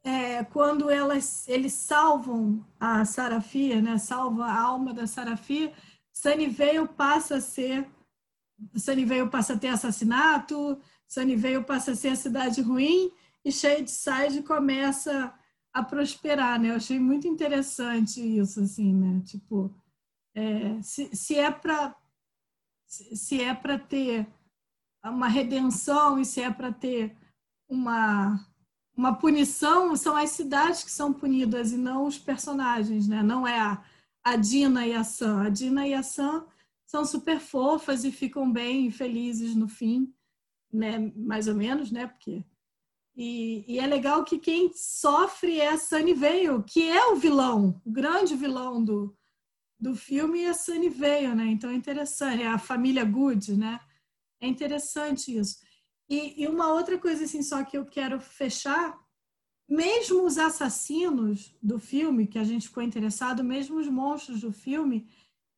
é, quando elas, eles salvam a Sarafia, né, salva a alma da Sarafia, Sunnyvale passa a ser Sunnyvale passa a ter assassinato, Sunnyvale passa a ser a cidade ruim e Shadeside começa a prosperar, né? Eu achei muito interessante isso, assim, né? Tipo, é, se, se é para se é para ter uma redenção e se é para ter uma uma punição são as cidades que são punidas e não os personagens, né? Não é a, a Dina e a Sam. A Dina e a Sam são super fofas e ficam bem felizes no fim, né? Mais ou menos, né? Porque e, e é legal que quem sofre é a Sunnyvale, que é o vilão, o grande vilão do, do filme e a Sunny veio, né? Então é interessante, é a família Good, né? É interessante isso. E, e uma outra coisa assim só que eu quero fechar, mesmo os assassinos do filme que a gente ficou interessado, mesmo os monstros do filme,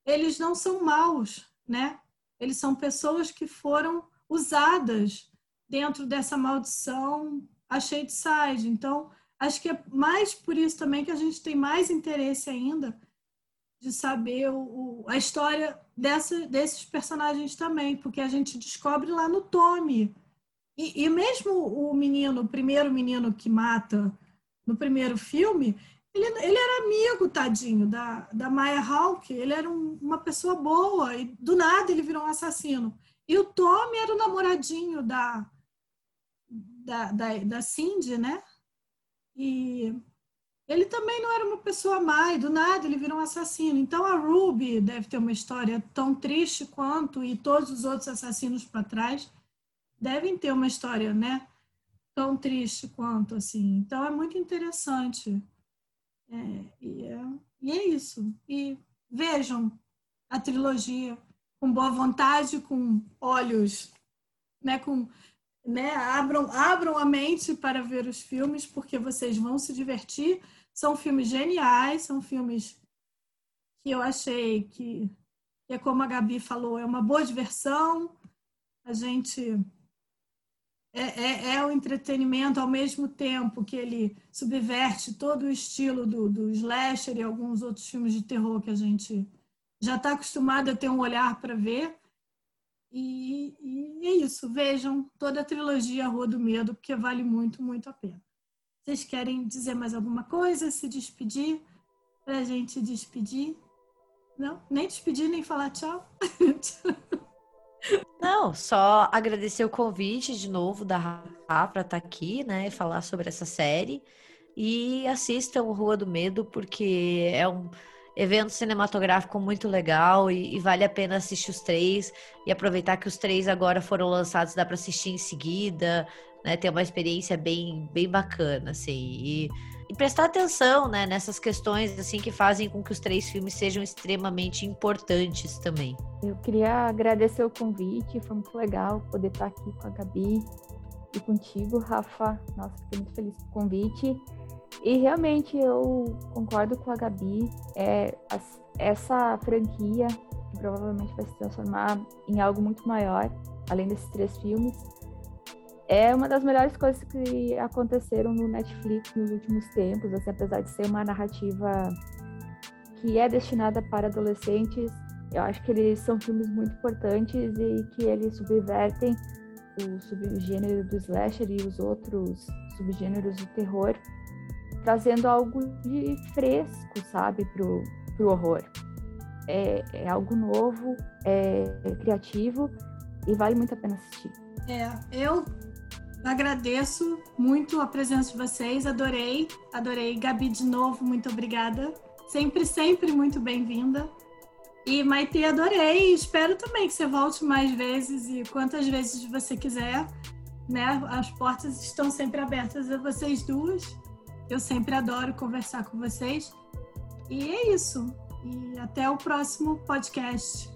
eles não são maus, né? Eles são pessoas que foram usadas dentro dessa maldição a Shadeside. Então, acho que é mais por isso também que a gente tem mais interesse ainda de saber o, a história dessa, desses personagens também, porque a gente descobre lá no Tommy. E, e mesmo o menino, o primeiro menino que mata no primeiro filme, ele, ele era amigo, tadinho, da, da Maya Hawke. Ele era um, uma pessoa boa e do nada ele virou um assassino. E o Tommy era o namoradinho da, da, da, da Cindy, né? E ele também não era uma pessoa má, e do nada ele virou um assassino. Então a Ruby deve ter uma história tão triste quanto, e todos os outros assassinos para trás devem ter uma história, né? Tão triste quanto, assim. Então é muito interessante. É, e, é, e é isso. E vejam a trilogia com boa vontade, com olhos, né? Com né? Abram, abram a mente para ver os filmes, porque vocês vão se divertir. São filmes geniais, são filmes que eu achei que, é como a Gabi falou, é uma boa diversão. A gente é, é, é o entretenimento ao mesmo tempo que ele subverte todo o estilo do, do slasher e alguns outros filmes de terror que a gente já está acostumado a ter um olhar para ver. E, e, é isso. Vejam toda a trilogia Rua do Medo, porque vale muito, muito a pena. Vocês querem dizer mais alguma coisa? Se despedir? Para a gente despedir? Não? Nem despedir, nem falar tchau? [laughs] Não, só agradecer o convite de novo da Rafa para estar tá aqui, né? E falar sobre essa série. E assistam Rua do Medo, porque é um evento cinematográfico muito legal e, e, vale a pena assistir os três e aproveitar que os três agora foram lançados, dá para assistir em seguida, né? Ter uma experiência bem, bem bacana, assim. E, e, prestar atenção, né, nessas questões assim que fazem com que os três filmes sejam extremamente importantes também. Eu queria agradecer o convite, foi muito legal poder estar aqui com a Gabi e contigo, Rafa. Nossa, fiquei muito feliz com o convite. E realmente eu concordo com a Gabi, é, essa franquia, que provavelmente vai se transformar em algo muito maior, além desses três filmes, é uma das melhores coisas que aconteceram no Netflix nos últimos tempos, assim, apesar de ser uma narrativa que é destinada para adolescentes, eu acho que eles são filmes muito importantes e que eles subvertem o subgênero do slasher e os outros subgêneros do terror trazendo algo de fresco, sabe, pro, pro horror. É, é algo novo, é, criativo e vale muito a pena assistir. É, eu agradeço muito a presença de vocês, adorei, adorei. Gabi, de novo, muito obrigada. Sempre, sempre muito bem-vinda. E Maite, adorei. Espero também que você volte mais vezes e quantas vezes você quiser. Né? As portas estão sempre abertas a vocês duas. Eu sempre adoro conversar com vocês. E é isso. E até o próximo podcast.